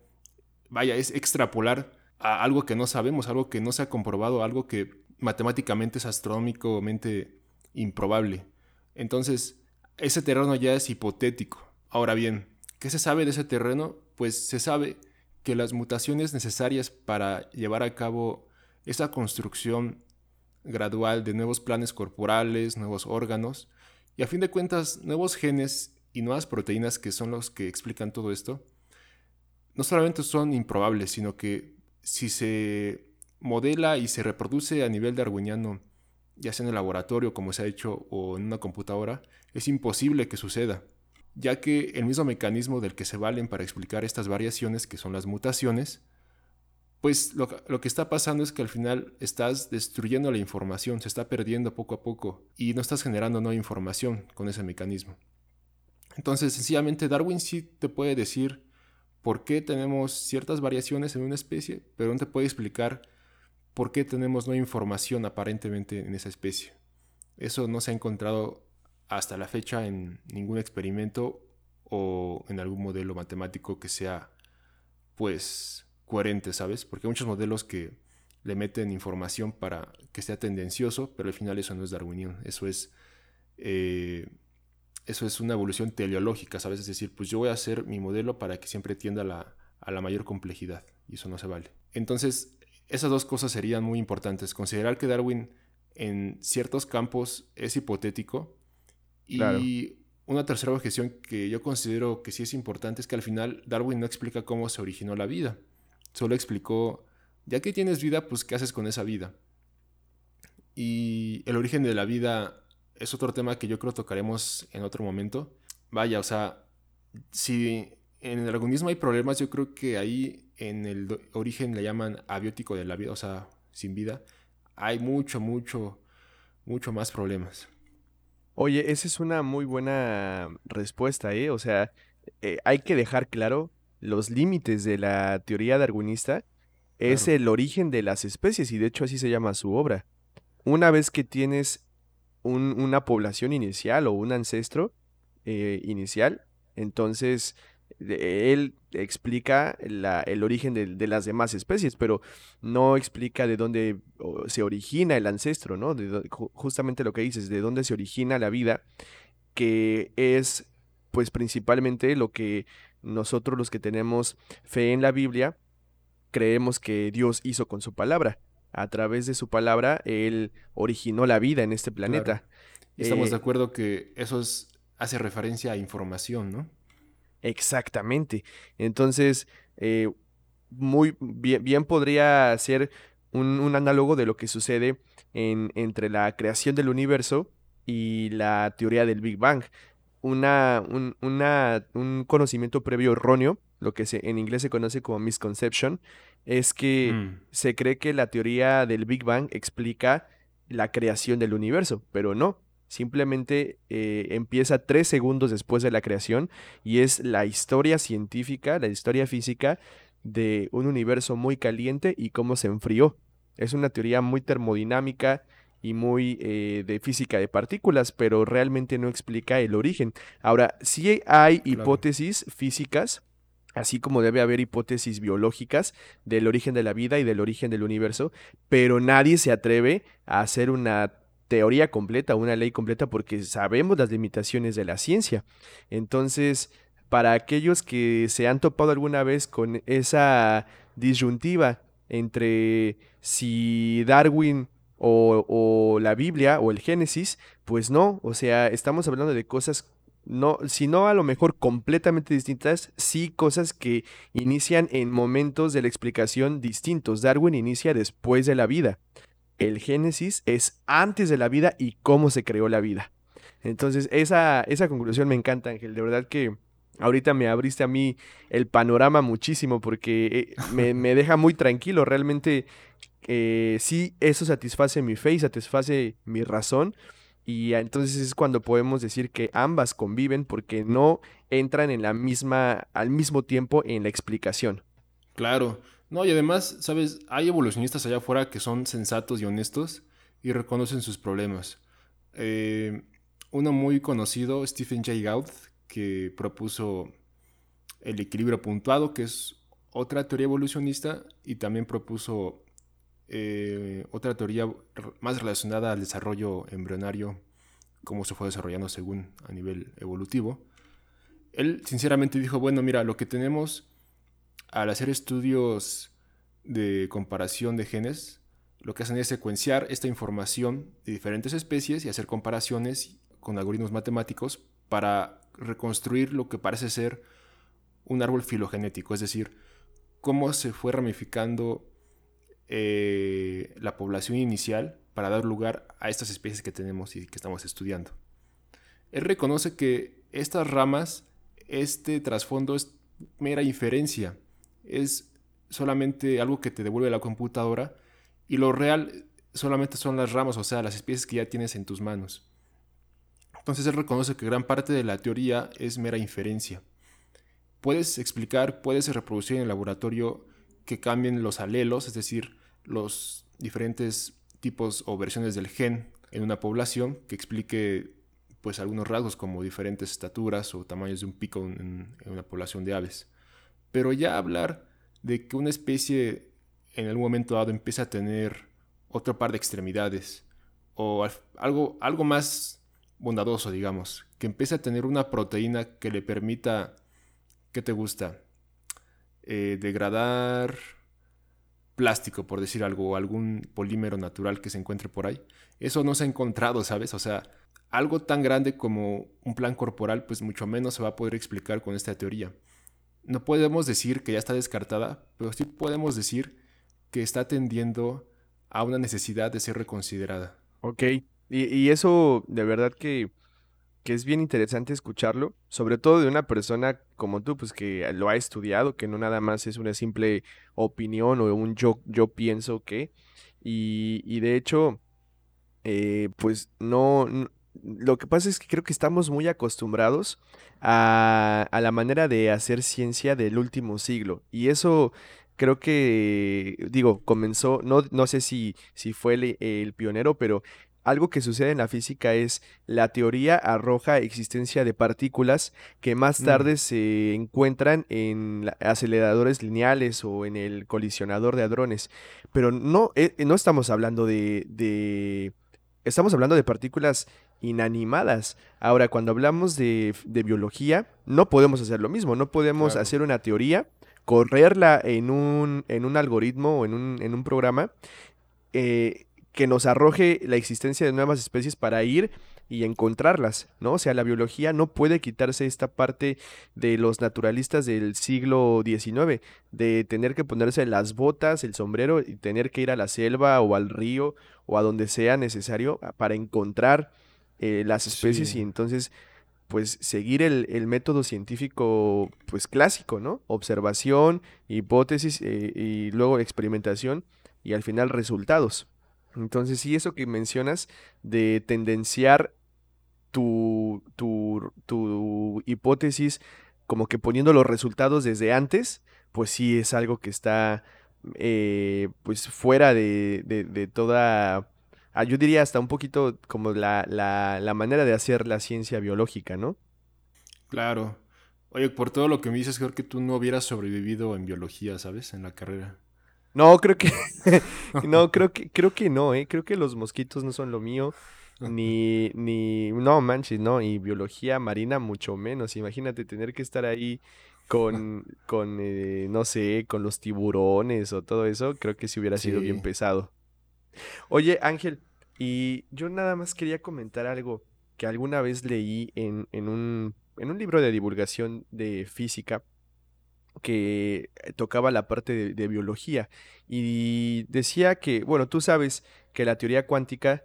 vaya, es extrapolar a algo que no sabemos, algo que no se ha comprobado, algo que matemáticamente es astronómicamente improbable. Entonces, ese terreno ya es hipotético. Ahora bien, ¿qué se sabe de ese terreno? Pues se sabe que las mutaciones necesarias para llevar a cabo esa construcción gradual de nuevos planes corporales, nuevos órganos, y a fin de cuentas, nuevos genes y nuevas proteínas que son los que explican todo esto, no solamente son improbables, sino que si se modela y se reproduce a nivel darwiniano, ya sea en el laboratorio como se ha hecho o en una computadora, es imposible que suceda, ya que el mismo mecanismo del que se valen para explicar estas variaciones, que son las mutaciones, pues lo, que está pasando es que al final estás destruyendo la información, se está perdiendo poco a poco y no estás generando nueva información con ese mecanismo. Entonces, sencillamente Darwin sí te puede decir por qué tenemos ciertas variaciones en una especie, pero no te puede explicar por qué tenemos nueva información aparentemente en esa especie. Eso no se ha encontrado hasta la fecha en ningún experimento o en algún modelo matemático que sea, pues, coherente, ¿sabes? Porque hay muchos modelos que le meten información para que sea tendencioso, pero al final eso no es darwiniano, eso es, eh, eso es una evolución teleológica, ¿sabes? Es decir, pues yo voy a hacer mi modelo para que siempre tienda la, a la mayor complejidad, y eso no se vale. Entonces, esas dos cosas serían muy importantes. Considerar que Darwin en ciertos campos es hipotético y una tercera objeción que yo considero que sí es importante es que al final Darwin no explica cómo se originó la vida. Solo explicó, ya que tienes vida, pues qué haces con esa vida. Y el origen de la vida es otro tema que yo creo tocaremos en otro momento. Vaya, o sea, si en el organismo hay problemas, yo creo que ahí en el origen le llaman abiótico de la vida, o sea, sin vida, hay mucho, mucho, mucho más problemas. Oye, esa es una muy buena respuesta, ¿eh? O sea, eh, hay que dejar claro los límites de la teoría darwinista. Es el origen de las especies y de hecho así se llama su obra. Una vez que tienes una población inicial o un ancestro eh, inicial, entonces él explica el origen de, las demás especies, pero no explica de dónde se origina el ancestro, ¿no? justamente lo que dices, de dónde se origina la vida, que es pues principalmente lo que nosotros los que tenemos fe en la Biblia, creemos que Dios hizo con su palabra. A través de su palabra, Él originó la vida en este planeta. Estamos de eh, acuerdo que eso hace referencia a información, ¿no? Exactamente. Entonces, eh, muy bien, podría ser un, análogo de lo que sucede en, entre la creación del universo y la teoría del Big Bang. Una, un, un conocimiento previo erróneo, lo que se, en inglés se conoce como misconception, es que mm. se cree que la teoría del Big Bang explica la creación del universo, pero no. Simplemente eh, empieza tres segundos después de la creación y es la historia científica, la historia física de un universo muy caliente y cómo se enfrió. Es una teoría muy termodinámica y muy eh, de física de partículas, pero realmente no explica el origen. Ahora, sí hay hipótesis físicas, así como debe haber hipótesis biológicas del origen de la vida y del origen del universo, pero nadie se atreve a hacer una teoría completa, una ley completa, porque sabemos las limitaciones de la ciencia. Entonces, para aquellos que se han topado alguna vez con esa disyuntiva entre si Darwin o, la Biblia o el Génesis, pues no, o sea, estamos hablando de cosas no, si no a lo mejor completamente distintas, sí cosas que inician en momentos de la explicación distintos. Darwin inicia después de la vida. El Génesis es antes de la vida y cómo se creó la vida. Entonces, esa, esa conclusión me encanta, Ángel. De verdad que ahorita me abriste a mí el panorama muchísimo porque eh, me, deja muy tranquilo. Realmente, eh, sí, eso satisface mi fe y satisface mi razón. Y entonces es cuando podemos decir que ambas conviven porque no entran en la misma, al mismo tiempo en la explicación. Claro. No, y además, sabes, hay evolucionistas allá afuera que son sensatos y honestos y reconocen sus problemas. Eh, uno muy conocido, Stephen Jay Gould, que propuso el equilibrio puntuado, que es otra teoría evolucionista, y también propuso eh, otra teoría más relacionada al desarrollo embrionario, cómo se fue desarrollando según a nivel evolutivo. Él sinceramente dijo, bueno, mira, lo que tenemos al hacer estudios de comparación de genes, lo que hacen es secuenciar esta información de diferentes especies y hacer comparaciones con algoritmos matemáticos para reconstruir lo que parece ser un árbol filogenético, es decir, cómo se fue ramificando eh, la población inicial para dar lugar a estas especies que tenemos y que estamos estudiando. Él reconoce que estas ramas, este trasfondo es mera inferencia, es solamente algo que te devuelve la computadora y lo real solamente son las ramas, o sea, las especies que ya tienes en tus manos. Entonces él reconoce que gran parte de la teoría es mera inferencia. Puedes explicar, puedes reproducir en el laboratorio que cambien los alelos, es decir, los diferentes tipos o versiones del gen en una población, que explique pues algunos rasgos como diferentes estaturas o tamaños de un pico en, en una población de aves. Pero ya hablar de que una especie en algún momento dado empiece a tener otro par de extremidades o algo, algo más bondadoso, digamos, que empiece a tener una proteína que le permita, ¿qué te gusta? Eh, degradar plástico, por decir algo, o algún polímero natural que se encuentre por ahí. Eso no se ha encontrado, ¿sabes? O sea, algo tan grande como un plan corporal, pues mucho menos se va a poder explicar con esta teoría. No podemos decir que ya está descartada, pero sí podemos decir que está tendiendo a una necesidad de ser reconsiderada. Ok, y, eso de verdad que, es bien interesante escucharlo, sobre todo de una persona como tú, pues que lo ha estudiado, que no nada más es una simple opinión o un yo, yo pienso que. Y, de hecho, eh, pues no, lo que pasa es que creo que estamos muy acostumbrados a, a, la manera de hacer ciencia del último siglo. Y eso creo que, digo, comenzó, no, no sé si, si fue el, el, pionero, pero algo que sucede en la física es la teoría arroja existencia de partículas que más mm. tarde se encuentran en aceleradores lineales o en el colisionador de hadrones. Pero no, eh, no estamos hablando de, de, Estamos hablando de partículas inanimadas. Ahora, cuando hablamos de, de biología, no podemos hacer lo mismo. No podemos hacer una teoría, correrla en un, en un algoritmo o en un, en un programa. Eh, que nos arroje la existencia de nuevas especies para ir y encontrarlas, ¿no? O sea, la biología no puede quitarse esta parte de los naturalistas del siglo XIX, de tener que ponerse las botas, el sombrero y tener que ir a la selva o al río o a donde sea necesario para encontrar eh, las especies y entonces pues seguir el, método científico pues clásico, ¿no? Observación, hipótesis eh, y luego experimentación y al final resultados. Entonces, sí, eso que mencionas de tendenciar tu, tu, hipótesis como que poniendo los resultados desde antes, pues sí es algo que está eh, pues fuera de, de, toda, ah, yo diría hasta un poquito como la, la, la manera de hacer la ciencia biológica, ¿no? Claro. Oye, por todo lo que me dices, creo que tú no hubieras sobrevivido en biología, ¿sabes? En la carrera. No, creo que no, creo que creo que no, eh. Creo que los mosquitos no son lo mío. Ni, ni, no manches, no, y biología marina mucho menos. Imagínate tener que estar ahí con, con eh, no sé, con los tiburones o todo eso, creo que sí hubiera sido bien pesado. Oye, Ángel, y yo nada más quería comentar algo. que alguna vez leí en, un, en un libro de divulgación de física que tocaba la parte de, biología y decía que, bueno, tú sabes que la teoría cuántica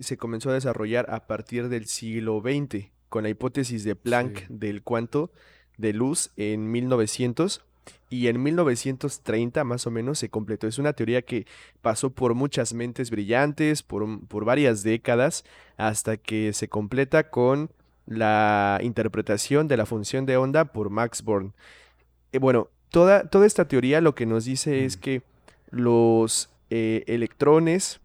se comenzó a desarrollar a partir del siglo XX con la hipótesis de Planck del cuanto de luz en 1900 y en 1930 más o menos se completó. Es una teoría que pasó por muchas mentes brillantes, por, por varias décadas, hasta que se completa con la interpretación de la función de onda por Max Born. Eh, bueno, toda, toda, esta teoría lo que nos dice es mm. que los eh, electrones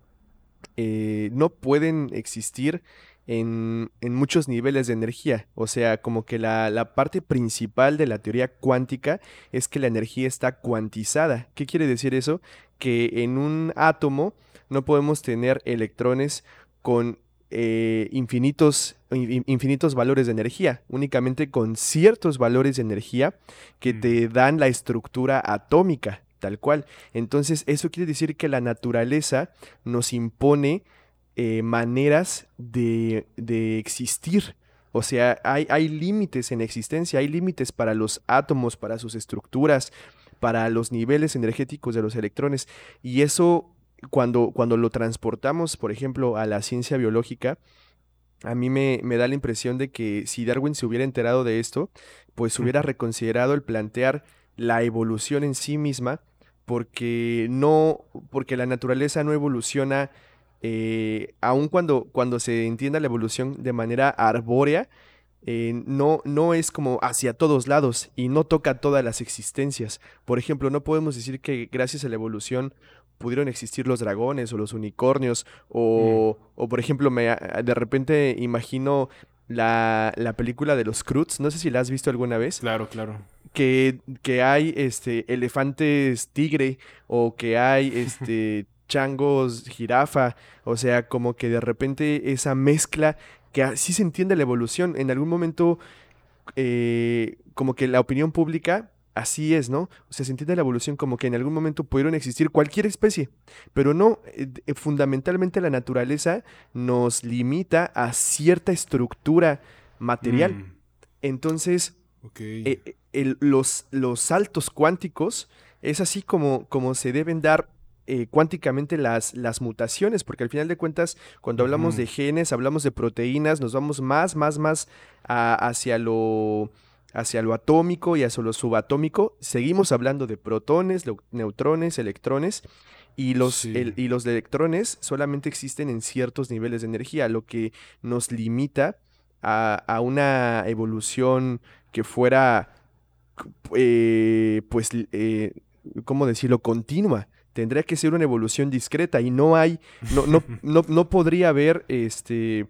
eh, no pueden existir en, muchos niveles de energía. O sea, como que la, parte principal de la teoría cuántica es que la energía está cuantizada. ¿Qué quiere decir eso? Que en un átomo no podemos tener electrones con eh, infinitos, infinitos valores de energía, únicamente con ciertos valores de energía que te mm. dan la estructura atómica, tal cual. Entonces, eso quiere decir que la naturaleza nos impone eh, maneras de, existir. O sea, hay, hay límites en existencia, hay límites para los átomos, para sus estructuras, para los niveles energéticos de los electrones. Y eso, cuando, cuando lo transportamos, por ejemplo, a la ciencia biológica, a mí me, me, da la impresión de que si Darwin se hubiera enterado de esto, pues hubiera reconsiderado el plantear la evolución en sí misma, porque no, porque la naturaleza no evoluciona eh, aun cuando, cuando se entienda la evolución de manera arbórea, eh, no, no es como hacia todos lados y no toca todas las existencias. Por ejemplo, no podemos decir que gracias a la evolución pudieron existir los dragones o los unicornios o, mm. o por ejemplo, me, de repente imagino la, la, película de los Cruz, no sé si la has visto alguna vez. Claro, claro. Que, que hay este, elefantes tigre o que hay este, changos, jirafa, o sea, como que de repente esa mezcla que así se entiende la evolución. En algún momento, eh, como que la opinión pública así es, ¿no? O sea, se entiende la evolución como que en algún momento pudieron existir cualquier especie, pero no, eh, eh, fundamentalmente la naturaleza nos limita a cierta estructura material. Mm. Entonces, los, los saltos cuánticos es así como, como se deben dar eh, cuánticamente las, las mutaciones, porque al final de cuentas, cuando hablamos de genes, hablamos de proteínas, nos vamos más, más, más hacia lo hacia lo atómico y hacia lo subatómico. Seguimos hablando de protones, neutrones, electrones. Y los, y los electrones solamente existen en ciertos niveles de energía, lo que nos limita a, una evolución que fuera, eh, pues, eh, ¿cómo decirlo?, continua tendría que ser una evolución discreta y no hay, no, no, no, podría haber este,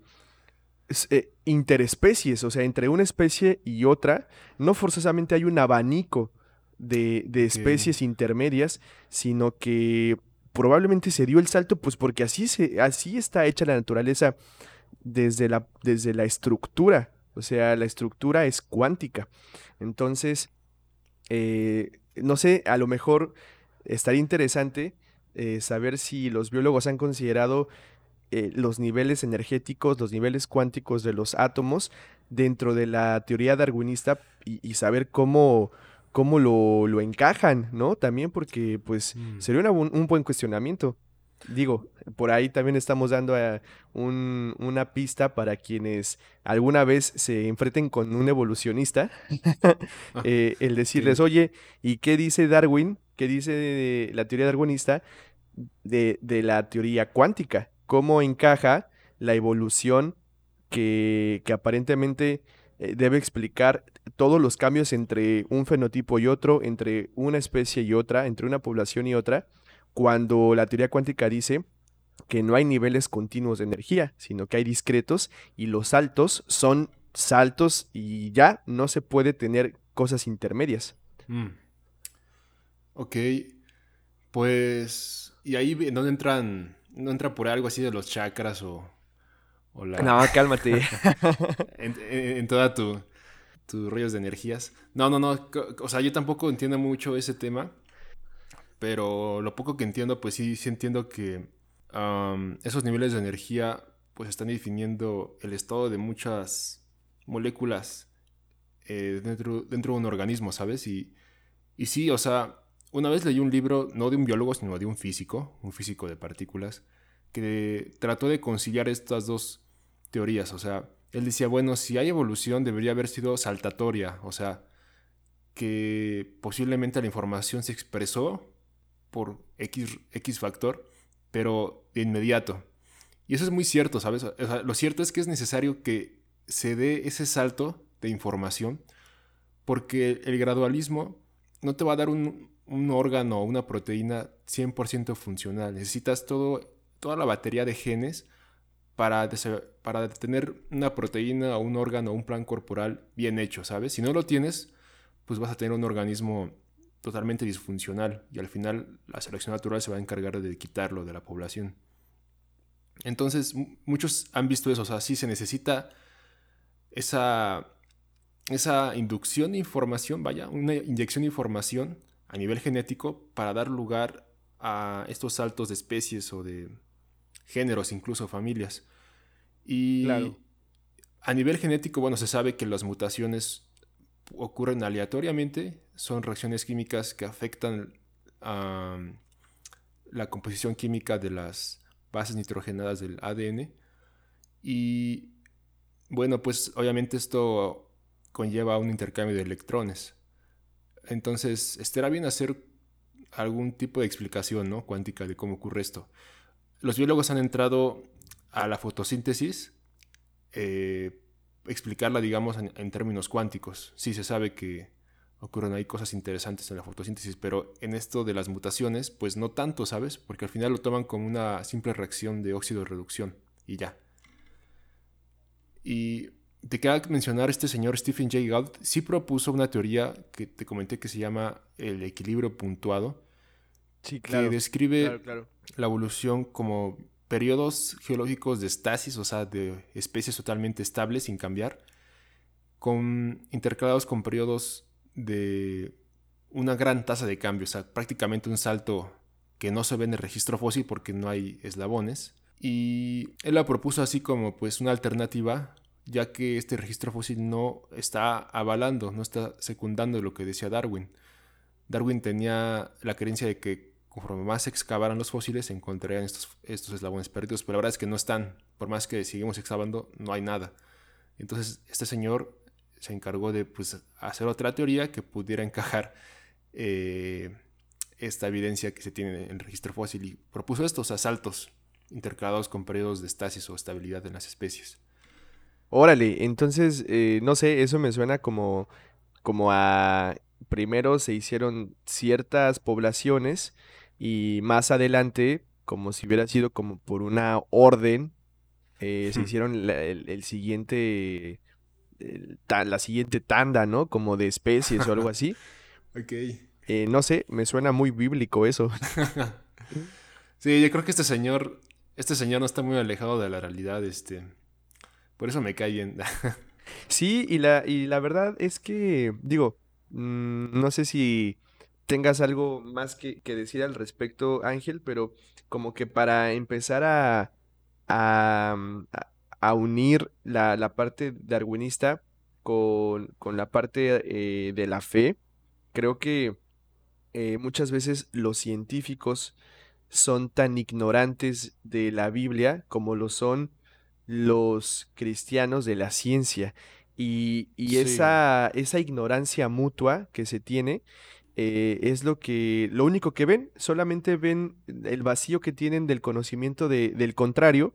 eh, interespecies, o sea, entre una especie y otra, no forzosamente hay un abanico de, especies intermedias, sino que probablemente se dio el salto, pues porque así, se, así está hecha la naturaleza desde la, desde la estructura, o sea, la estructura es cuántica. Entonces, eh, no sé, a lo mejor estaría interesante eh, saber si los biólogos han considerado eh, los niveles energéticos, los niveles cuánticos de los átomos dentro de la teoría darwinista y, saber cómo, cómo lo, encajan, ¿no? También porque pues mm. sería un buen cuestionamiento. Digo, por ahí también estamos dando a una pista para quienes alguna vez se enfrenten con un evolucionista, ah, eh, el decirles, oye, ¿y qué dice Darwin? ¿Qué dice la teoría darwinista de, la teoría cuántica? ¿Cómo encaja la evolución que, aparentemente eh, debe explicar todos los cambios entre un fenotipo y otro, entre una especie y otra, entre una población y otra? cuando la teoría cuántica dice que no hay niveles continuos de energía, sino que hay discretos y los saltos son saltos y ya no se puede tener cosas intermedias. Mm. Ok, pues, ¿y ahí en dónde entran? ¿No entra por algo así de los chakras o, la... No, cálmate. en, toda tu, tus rollos de energías. No, no, no, o sea, yo tampoco entiendo mucho ese tema pero lo poco que entiendo, pues sí, sí entiendo que esos niveles de energía pues están definiendo el estado de muchas moléculas eh, dentro, dentro de un organismo, ¿sabes? Y, y sí, o sea, una vez leí un libro, no de un biólogo, sino de un físico, un físico de partículas, que trató de conciliar estas dos teorías. O sea, él decía, bueno, si hay evolución debería haber sido saltatoria, o sea, que posiblemente la información se expresó por X, X factor, pero de inmediato. Y eso es muy cierto, ¿sabes? lo cierto es que es necesario que se dé ese salto de información, porque el gradualismo no te va a dar un, órgano o una proteína 100% funcional. Necesitas todo, toda la batería de genes para, para tener una proteína o un órgano o un plan corporal bien hecho, ¿sabes? Si no lo tienes, pues vas a tener un organismo totalmente disfuncional y al final la selección natural se va a encargar de quitarlo de la población. Entonces, muchos han visto eso, o sea, sí se necesita esa, esa inducción de información, vaya, una inyección de información a nivel genético para dar lugar a estos saltos de especies o de géneros, incluso familias. Y a nivel genético, bueno, se sabe que las mutaciones ocurren aleatoriamente, son reacciones químicas que afectan a la composición química de las bases nitrogenadas del ADN. Y bueno, pues obviamente esto conlleva un intercambio de electrones. Entonces, estará bien hacer algún tipo de explicación ¿no? cuántica de cómo ocurre esto. Los biólogos han entrado a la fotosíntesis, eh, explicarla, digamos, en, términos cuánticos. Sí se sabe que ocurren ahí cosas interesantes en la fotosíntesis, pero en esto de las mutaciones, pues no tanto, ¿sabes? Porque al final lo toman como una simple reacción de óxido de reducción y ya. Y te queda mencionar este señor Stephen Jay Gould, sí propuso una teoría que te comenté que se llama el equilibrio puntuado, sí, que describe la evolución como periodos geológicos de estasis, o sea, de especies totalmente estables sin cambiar, con, intercalados con periodos de una gran tasa de cambio, o sea, prácticamente un salto que no se ve en el registro fósil porque no hay eslabones. Y él la propuso así como pues una alternativa, ya que este registro fósil no está avalando, no está secundando lo que decía Darwin. Darwin tenía la creencia de que conforme más se excavaran los fósiles, se encontrarían estos, eslabones perdidos, pero la verdad es que no están, por más que seguimos excavando, no hay nada. Entonces, este señor se encargó de pues, hacer otra teoría que pudiera encajar eh, esta evidencia que se tiene en el registro fósil y propuso estos asaltos intercalados con periodos de estasis o estabilidad en las especies. Órale, entonces, eh, no sé, eso me suena como, como a primero se hicieron ciertas poblaciones y más adelante, como si hubiera sido como por una orden, eh, se hicieron el, siguiente, la siguiente tanda, ¿no? Como de especies o algo así. ok. Eh, no sé, me suena muy bíblico eso. sí, yo creo que este señor, este señor no está muy alejado de la realidad, este. Por eso me cae bien. sí, y la, y la verdad es que, digo, mm, no sé si tengas algo más que, decir al respecto, Ángel, pero como que para empezar a, a, mm, unir la, parte darwinista con, la parte eh, de la fe, creo que eh, muchas veces los científicos son tan ignorantes de la Biblia como lo son los cristianos de la ciencia. Y, esa, esa ignorancia mutua que se tiene eh, es lo que, lo único que ven, solamente ven el vacío que tienen del conocimiento del contrario,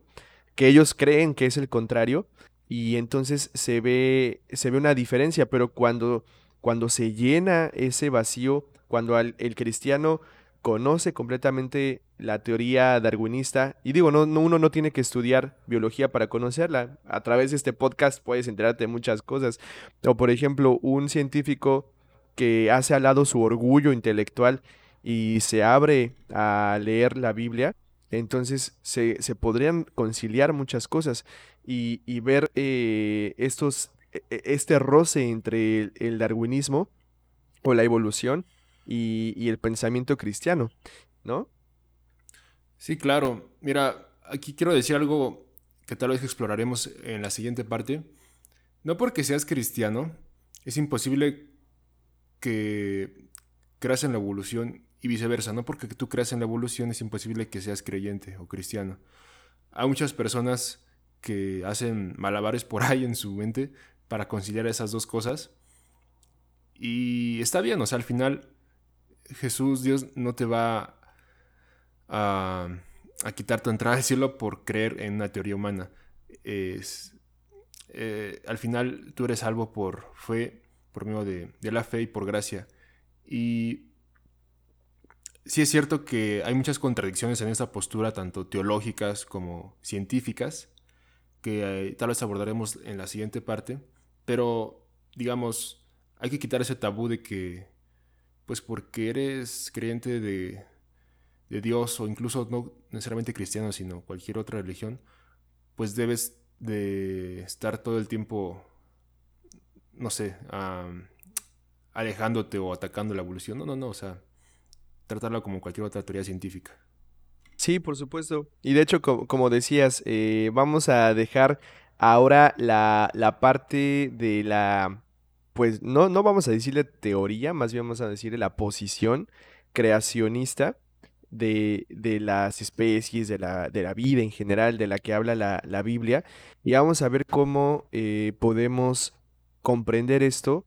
que ellos creen que es el contrario, y entonces se ve, se ve una diferencia, pero cuando, cuando se llena ese vacío, cuando el cristiano conoce completamente la teoría darwinista, y digo, no, no, uno no tiene que estudiar biología para conocerla, a través de este podcast puedes enterarte de muchas cosas, o por ejemplo, un científico que hace al lado su orgullo intelectual y se abre a leer la Biblia, entonces se, podrían conciliar muchas cosas y, ver eh, estos, e, e, este roce entre el, darwinismo o la evolución y, el pensamiento cristiano, ¿no? Sí, claro. Mira, aquí quiero decir algo que tal vez exploraremos en la siguiente parte, no porque seas cristiano, es imposible que creas en la evolución y viceversa, no porque tú creas en la evolución es imposible que seas creyente o cristiano. Hay muchas personas que hacen malabares por ahí en su mente para conciliar esas dos cosas. Y está bien, o sea, al final Jesús, Dios no te va a, quitar tu entrada al cielo por creer en una teoría humana. Es, eh, al final tú eres salvo por fe, por medio de, la fe y por gracia. Y sí es cierto que hay muchas contradicciones en esta postura, tanto teológicas como científicas, que eh, tal vez abordaremos en la siguiente parte, pero digamos, hay que quitar ese tabú de que, pues porque eres creyente de, de Dios o incluso no necesariamente cristiano, sino cualquier otra religión, pues debes de estar todo el tiempo, no sé, alejándote o atacando la evolución. No, no, no, o sea, tratarla como cualquier otra teoría científica. Sí, por supuesto. Y de hecho, como, decías, eh, vamos a dejar ahora la, la, parte de la, pues no, no vamos a decirle teoría, más bien vamos a decirle la posición creacionista de, de las especies, de la, de la, vida en general, de la que habla la, la Biblia. Y vamos a ver cómo eh, podemos comprender esto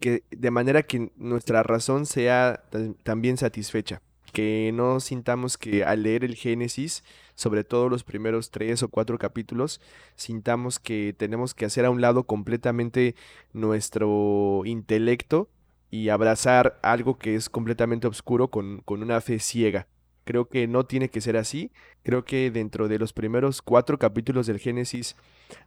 que de manera que nuestra razón sea también satisfecha, que no sintamos que al leer el Génesis, sobre todo los primeros tres o cuatro capítulos, sintamos que tenemos que hacer a un lado completamente nuestro intelecto y abrazar algo que es completamente oscuro con, con una fe ciega. Creo que no tiene que ser así. Creo que dentro de los primeros cuatro capítulos del Génesis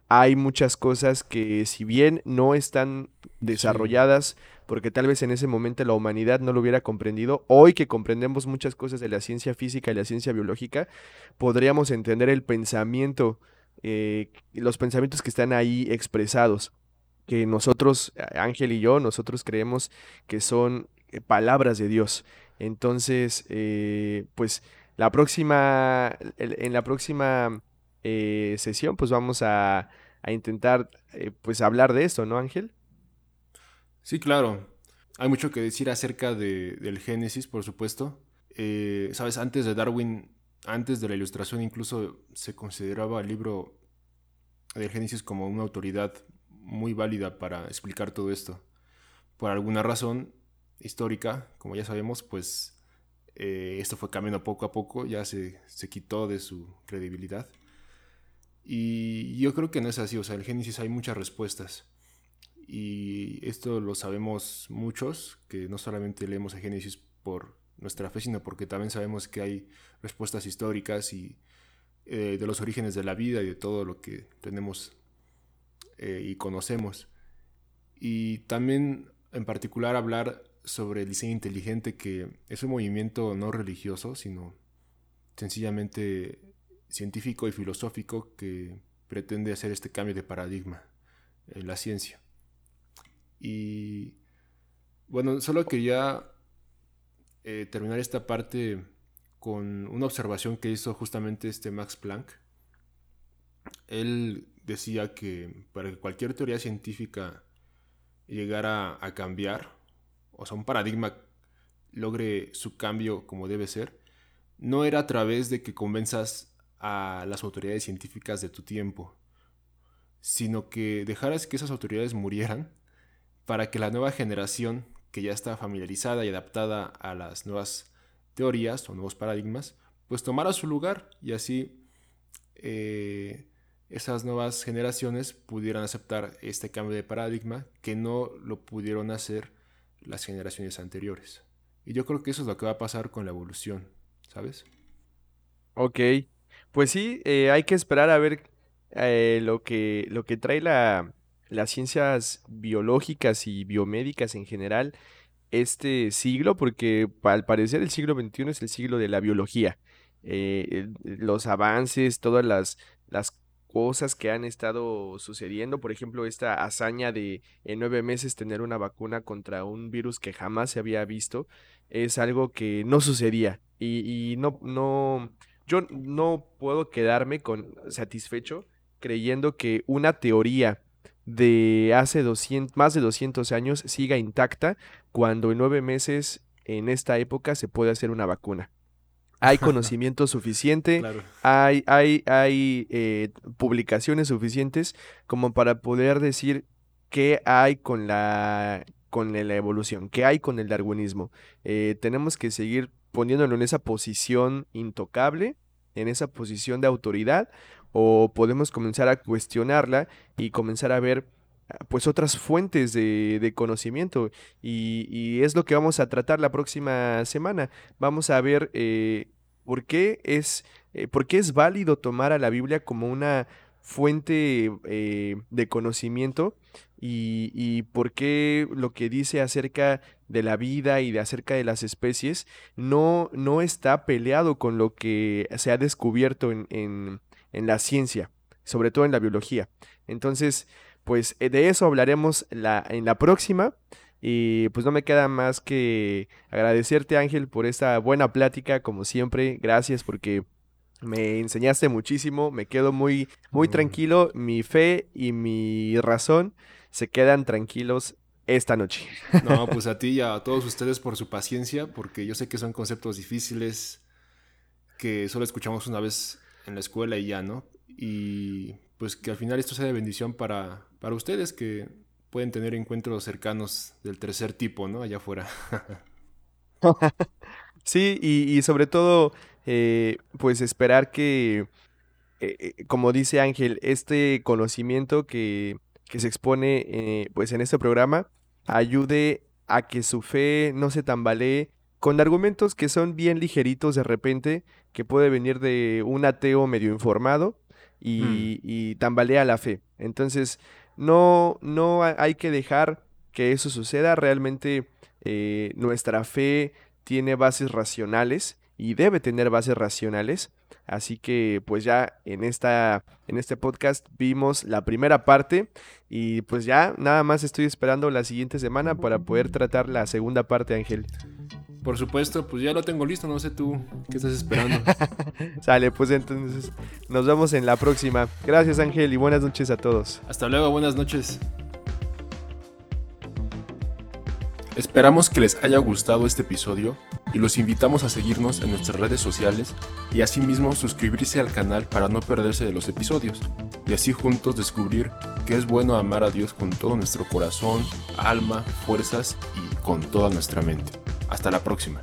hay muchas cosas que si bien no están desarrolladas, porque tal vez en ese momento la humanidad no lo hubiera comprendido, hoy que comprendemos muchas cosas de la ciencia física y la ciencia biológica, podríamos entender el pensamiento, eh, los pensamientos que están ahí expresados que nosotros, Ángel y yo, nosotros creemos que son eh, palabras de Dios. Entonces, eh, pues la próxima, en la próxima eh, sesión, pues vamos a, intentar, eh, pues hablar de esto, ¿no, Ángel? Sí, claro. Hay mucho que decir acerca del Génesis, por supuesto. Sabes, antes de Darwin, antes de la ilustración, incluso se consideraba el libro del Génesis como una autoridad muy válida para explicar todo esto. Por alguna razón, histórica, como ya sabemos, pues eh, esto fue cambiando poco a poco, ya se, se, quitó de su credibilidad. Y yo creo que no es así, o sea, en el Génesis hay muchas respuestas. Y esto lo sabemos muchos, que no solamente leemos el Génesis por nuestra fe, sino porque también sabemos que hay respuestas históricas y eh, de los orígenes de la vida y de todo lo que tenemos eh, y conocemos. Y también en particular hablar sobre el diseño inteligente que es un movimiento no religioso, sino sencillamente científico y filosófico que pretende hacer este cambio de paradigma en la ciencia. Y bueno, solo quería eh, terminar esta parte con una observación que hizo justamente este Max Planck. Él decía que para que cualquier teoría científica llegara a cambiar, o sea, un paradigma logre su cambio como debe ser, no era a través de que convenzas a las autoridades científicas de tu tiempo, sino que dejaras que esas autoridades murieran para que la nueva generación, que ya está familiarizada y adaptada a las nuevas teorías o nuevos paradigmas, pues tomara su lugar y así eh, esas nuevas generaciones pudieran aceptar este cambio de paradigma que no lo pudieron hacer las generaciones anteriores. Y yo creo que eso es lo que va a pasar con la evolución, ¿sabes? Ok, pues sí, eh, hay que esperar a ver eh, lo, que, lo que trae la, las ciencias biológicas y biomédicas en general este siglo, porque al parecer el siglo XXI es el siglo de la biología. Eh, los avances, todas las, las cosas que han estado sucediendo. Por ejemplo, esta hazaña de en nueve meses tener una vacuna contra un virus que jamás se había visto es algo que no sucedía. Y, no, no, yo no puedo quedarme con satisfecho creyendo que una teoría de hace 200, más de 200 años siga intacta cuando en nueve meses en esta época se puede hacer una vacuna. Hay conocimiento suficiente, hay, hay, hay eh, publicaciones suficientes como para poder decir qué hay con la, con la evolución, qué hay con el darwinismo. Eh, tenemos que seguir poniéndolo en esa posición intocable, en esa posición de autoridad, o podemos comenzar a cuestionarla y comenzar a ver pues otras fuentes de, conocimiento y, es lo que vamos a tratar la próxima semana. Vamos a ver eh, por, qué es, eh, por qué es válido tomar a la Biblia como una fuente eh, de conocimiento y, y, por qué lo que dice acerca de la vida y de acerca de las especies no, no está peleado con lo que se ha descubierto en, en la ciencia, sobre todo en la biología. Entonces, pues eh, de eso hablaremos la, en la próxima. Y pues no me queda más que agradecerte Ángel por esta buena plática, como siempre. Gracias porque me enseñaste muchísimo, me quedo muy, muy tranquilo. Mi fe y mi razón se quedan tranquilos esta noche. No, pues a ti y a todos ustedes por su paciencia, porque yo sé que son conceptos difíciles que solo escuchamos una vez en la escuela y ya, ¿no? Y pues que al final esto sea de bendición para, para ustedes que pueden tener encuentros cercanos del tercer tipo, ¿no? Allá afuera. sí, y, sobre todo, eh, pues esperar que, eh, eh, como dice Ángel, este conocimiento que, que se expone pues en este programa ayude a que su fe no se tambalee con argumentos que son bien ligeritos de repente, que puede venir de un ateo medio informado y, mm. y tambalea la fe. Entonces, no, no hay que dejar que eso suceda. Realmente eh, nuestra fe tiene bases racionales y debe tener bases racionales. Así que pues ya en, esta, en este podcast vimos la primera parte y pues ya nada más estoy esperando la siguiente semana para poder tratar la segunda parte, Ángel. Por supuesto, pues ya lo tengo listo, no sé tú qué estás esperando. Sale, pues entonces nos vemos en la próxima. Gracias Ángel y buenas noches a todos. Hasta luego, buenas noches. Esperamos que les haya gustado este episodio y los invitamos a seguirnos en nuestras redes sociales y asimismo suscribirse al canal para no perderse de los episodios y así juntos descubrir que es bueno amar a Dios con todo nuestro corazón, alma, fuerzas y con toda nuestra mente. Hasta la próxima.